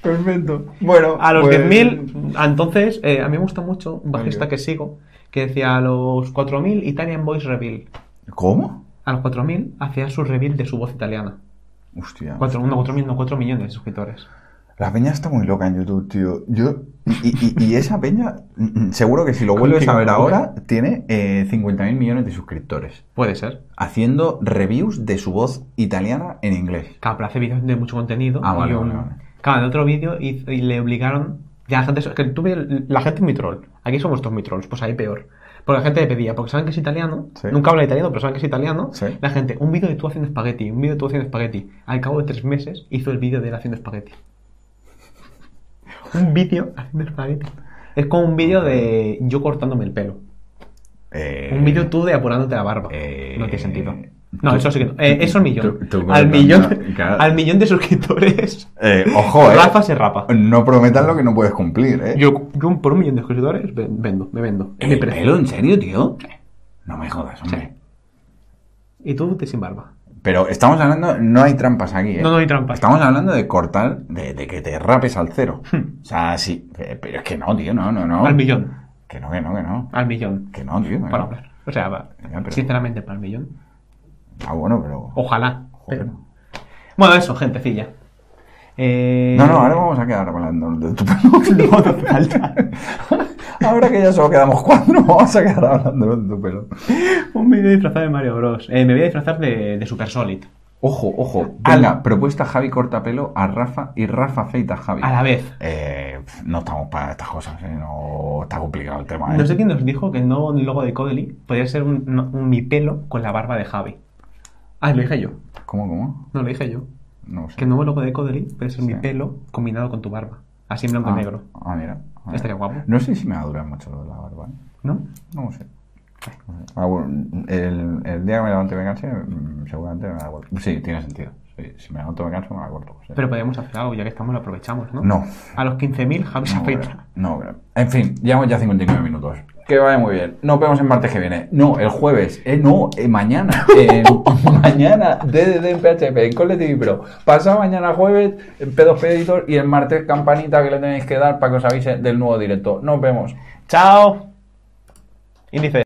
Perfecto. Bueno, A los pues- 10.000, entonces, eh, a mí me gusta mucho un bajista que sigo, que decía a los 4.000 Italian Voice Reveal. ¿Cómo? A los 4.000 hacía su reveal de su voz italiana. Hostia. 4, no, 4.000, no, 4 millones de suscriptores. La peña está muy loca en YouTube, tío. Yo. Y, y- y esa peña, mm, seguro que si lo vuelves a ver ahora, tiene eh, 50.000 millones de suscriptores. Puede ser. Haciendo reviews de su voz italiana en inglés. Claro, pero hace vídeos de mucho contenido. Ah, vale, y un- vale, vale. Claro, en otro vídeo hizo- y le obligaron. Ya la gente, que tuve, la gente es muy troll. Aquí somos todos muy trolls, pues ahí peor. Porque la gente le pedía, porque saben que es italiano, Sí. nunca habla italiano, pero saben que es italiano. Sí. La gente, un vídeo de tú haciendo espagueti, un vídeo de tú haciendo espagueti. Al cabo de tres meses hizo el vídeo de él haciendo espagueti. un vídeo haciendo espagueti. Es como un vídeo de yo cortándome el pelo. Eh, Un vídeo tú de apurándote la barba. eh, no tiene sentido. No, tú- eso sí que no. Eh, eso es millón. tú- tú al, millón al millón de suscriptores. eh, ojo, eh. Rafa se rapa. No prometas lo que no puedes cumplir, eh. Yo, yo por un millón de suscriptores ven- vendo, me vendo. Mi ¿El pelo, en serio, tío? No me jodas, hombre. Y tú te sin barba. Pero estamos hablando, no hay trampas aquí, ¿eh? No, no hay trampas. Estamos hablando de cortar, de, de que te rapes al cero. O sea, sí. eh, Pero es que no, tío, no, no, no. Al millón. Que no, que no, que no. Al millón. Que no, tío. Para no. hablar. O sea, va, Venga, pero- sinceramente, para el millón. Ah, bueno, pero. Ojalá. Pero- Bueno, eso, gentecilla. Eh... No, no, ahora vamos a quedar hablando de tu. No, no falta. Ahora que ya solo quedamos cuatro, vamos a quedar hablando de tu pelo. Un vídeo disfrazado de Mario Bros. Eh, me voy a disfrazar de, de Super Solid. Ojo, ojo. Venga, propuesta Javi cortapelo a Rafa y Rafa feita a Javi. A la vez. Eh, no estamos para estas cosas, ¿eh? No está complicado el tema, ¿eh? No sé quién nos dijo que el nuevo logo de Codely podría ser un, mi pelo con la barba de Javi. Ah, lo dije yo. ¿Cómo, cómo? No, lo dije yo. No sé. Que el nuevo logo de Codely puede ser mi pelo combinado con tu barba. Así en blanco ah, y negro. Ah, mira. Estaría guapo. No sé si me va a durar mucho lo de la barba, ¿eh? ¿No? No lo sé. Ah, bueno, el, el día que me levante y me canse, mm, seguramente me la corto. Sí, tiene sentido. Sí, si me levanto y me canso, me corto. sí. Pero podríamos hacer algo, ya que estamos, lo aprovechamos, ¿no? No. A los 15.000, Javi se No, afeita. no. En fin, llevamos ya 59 minutos. Que vaya muy bien. Nos vemos el martes que viene. No, el jueves. Eh, no, eh, mañana. Eh, mañana, DDD en PHP, en Cole TV Pro. Pasado mañana jueves, en P2P Editor. Y el martes, campanita que le tenéis que dar para que os avise del nuevo directo. Nos vemos. ¡Chao! Índice.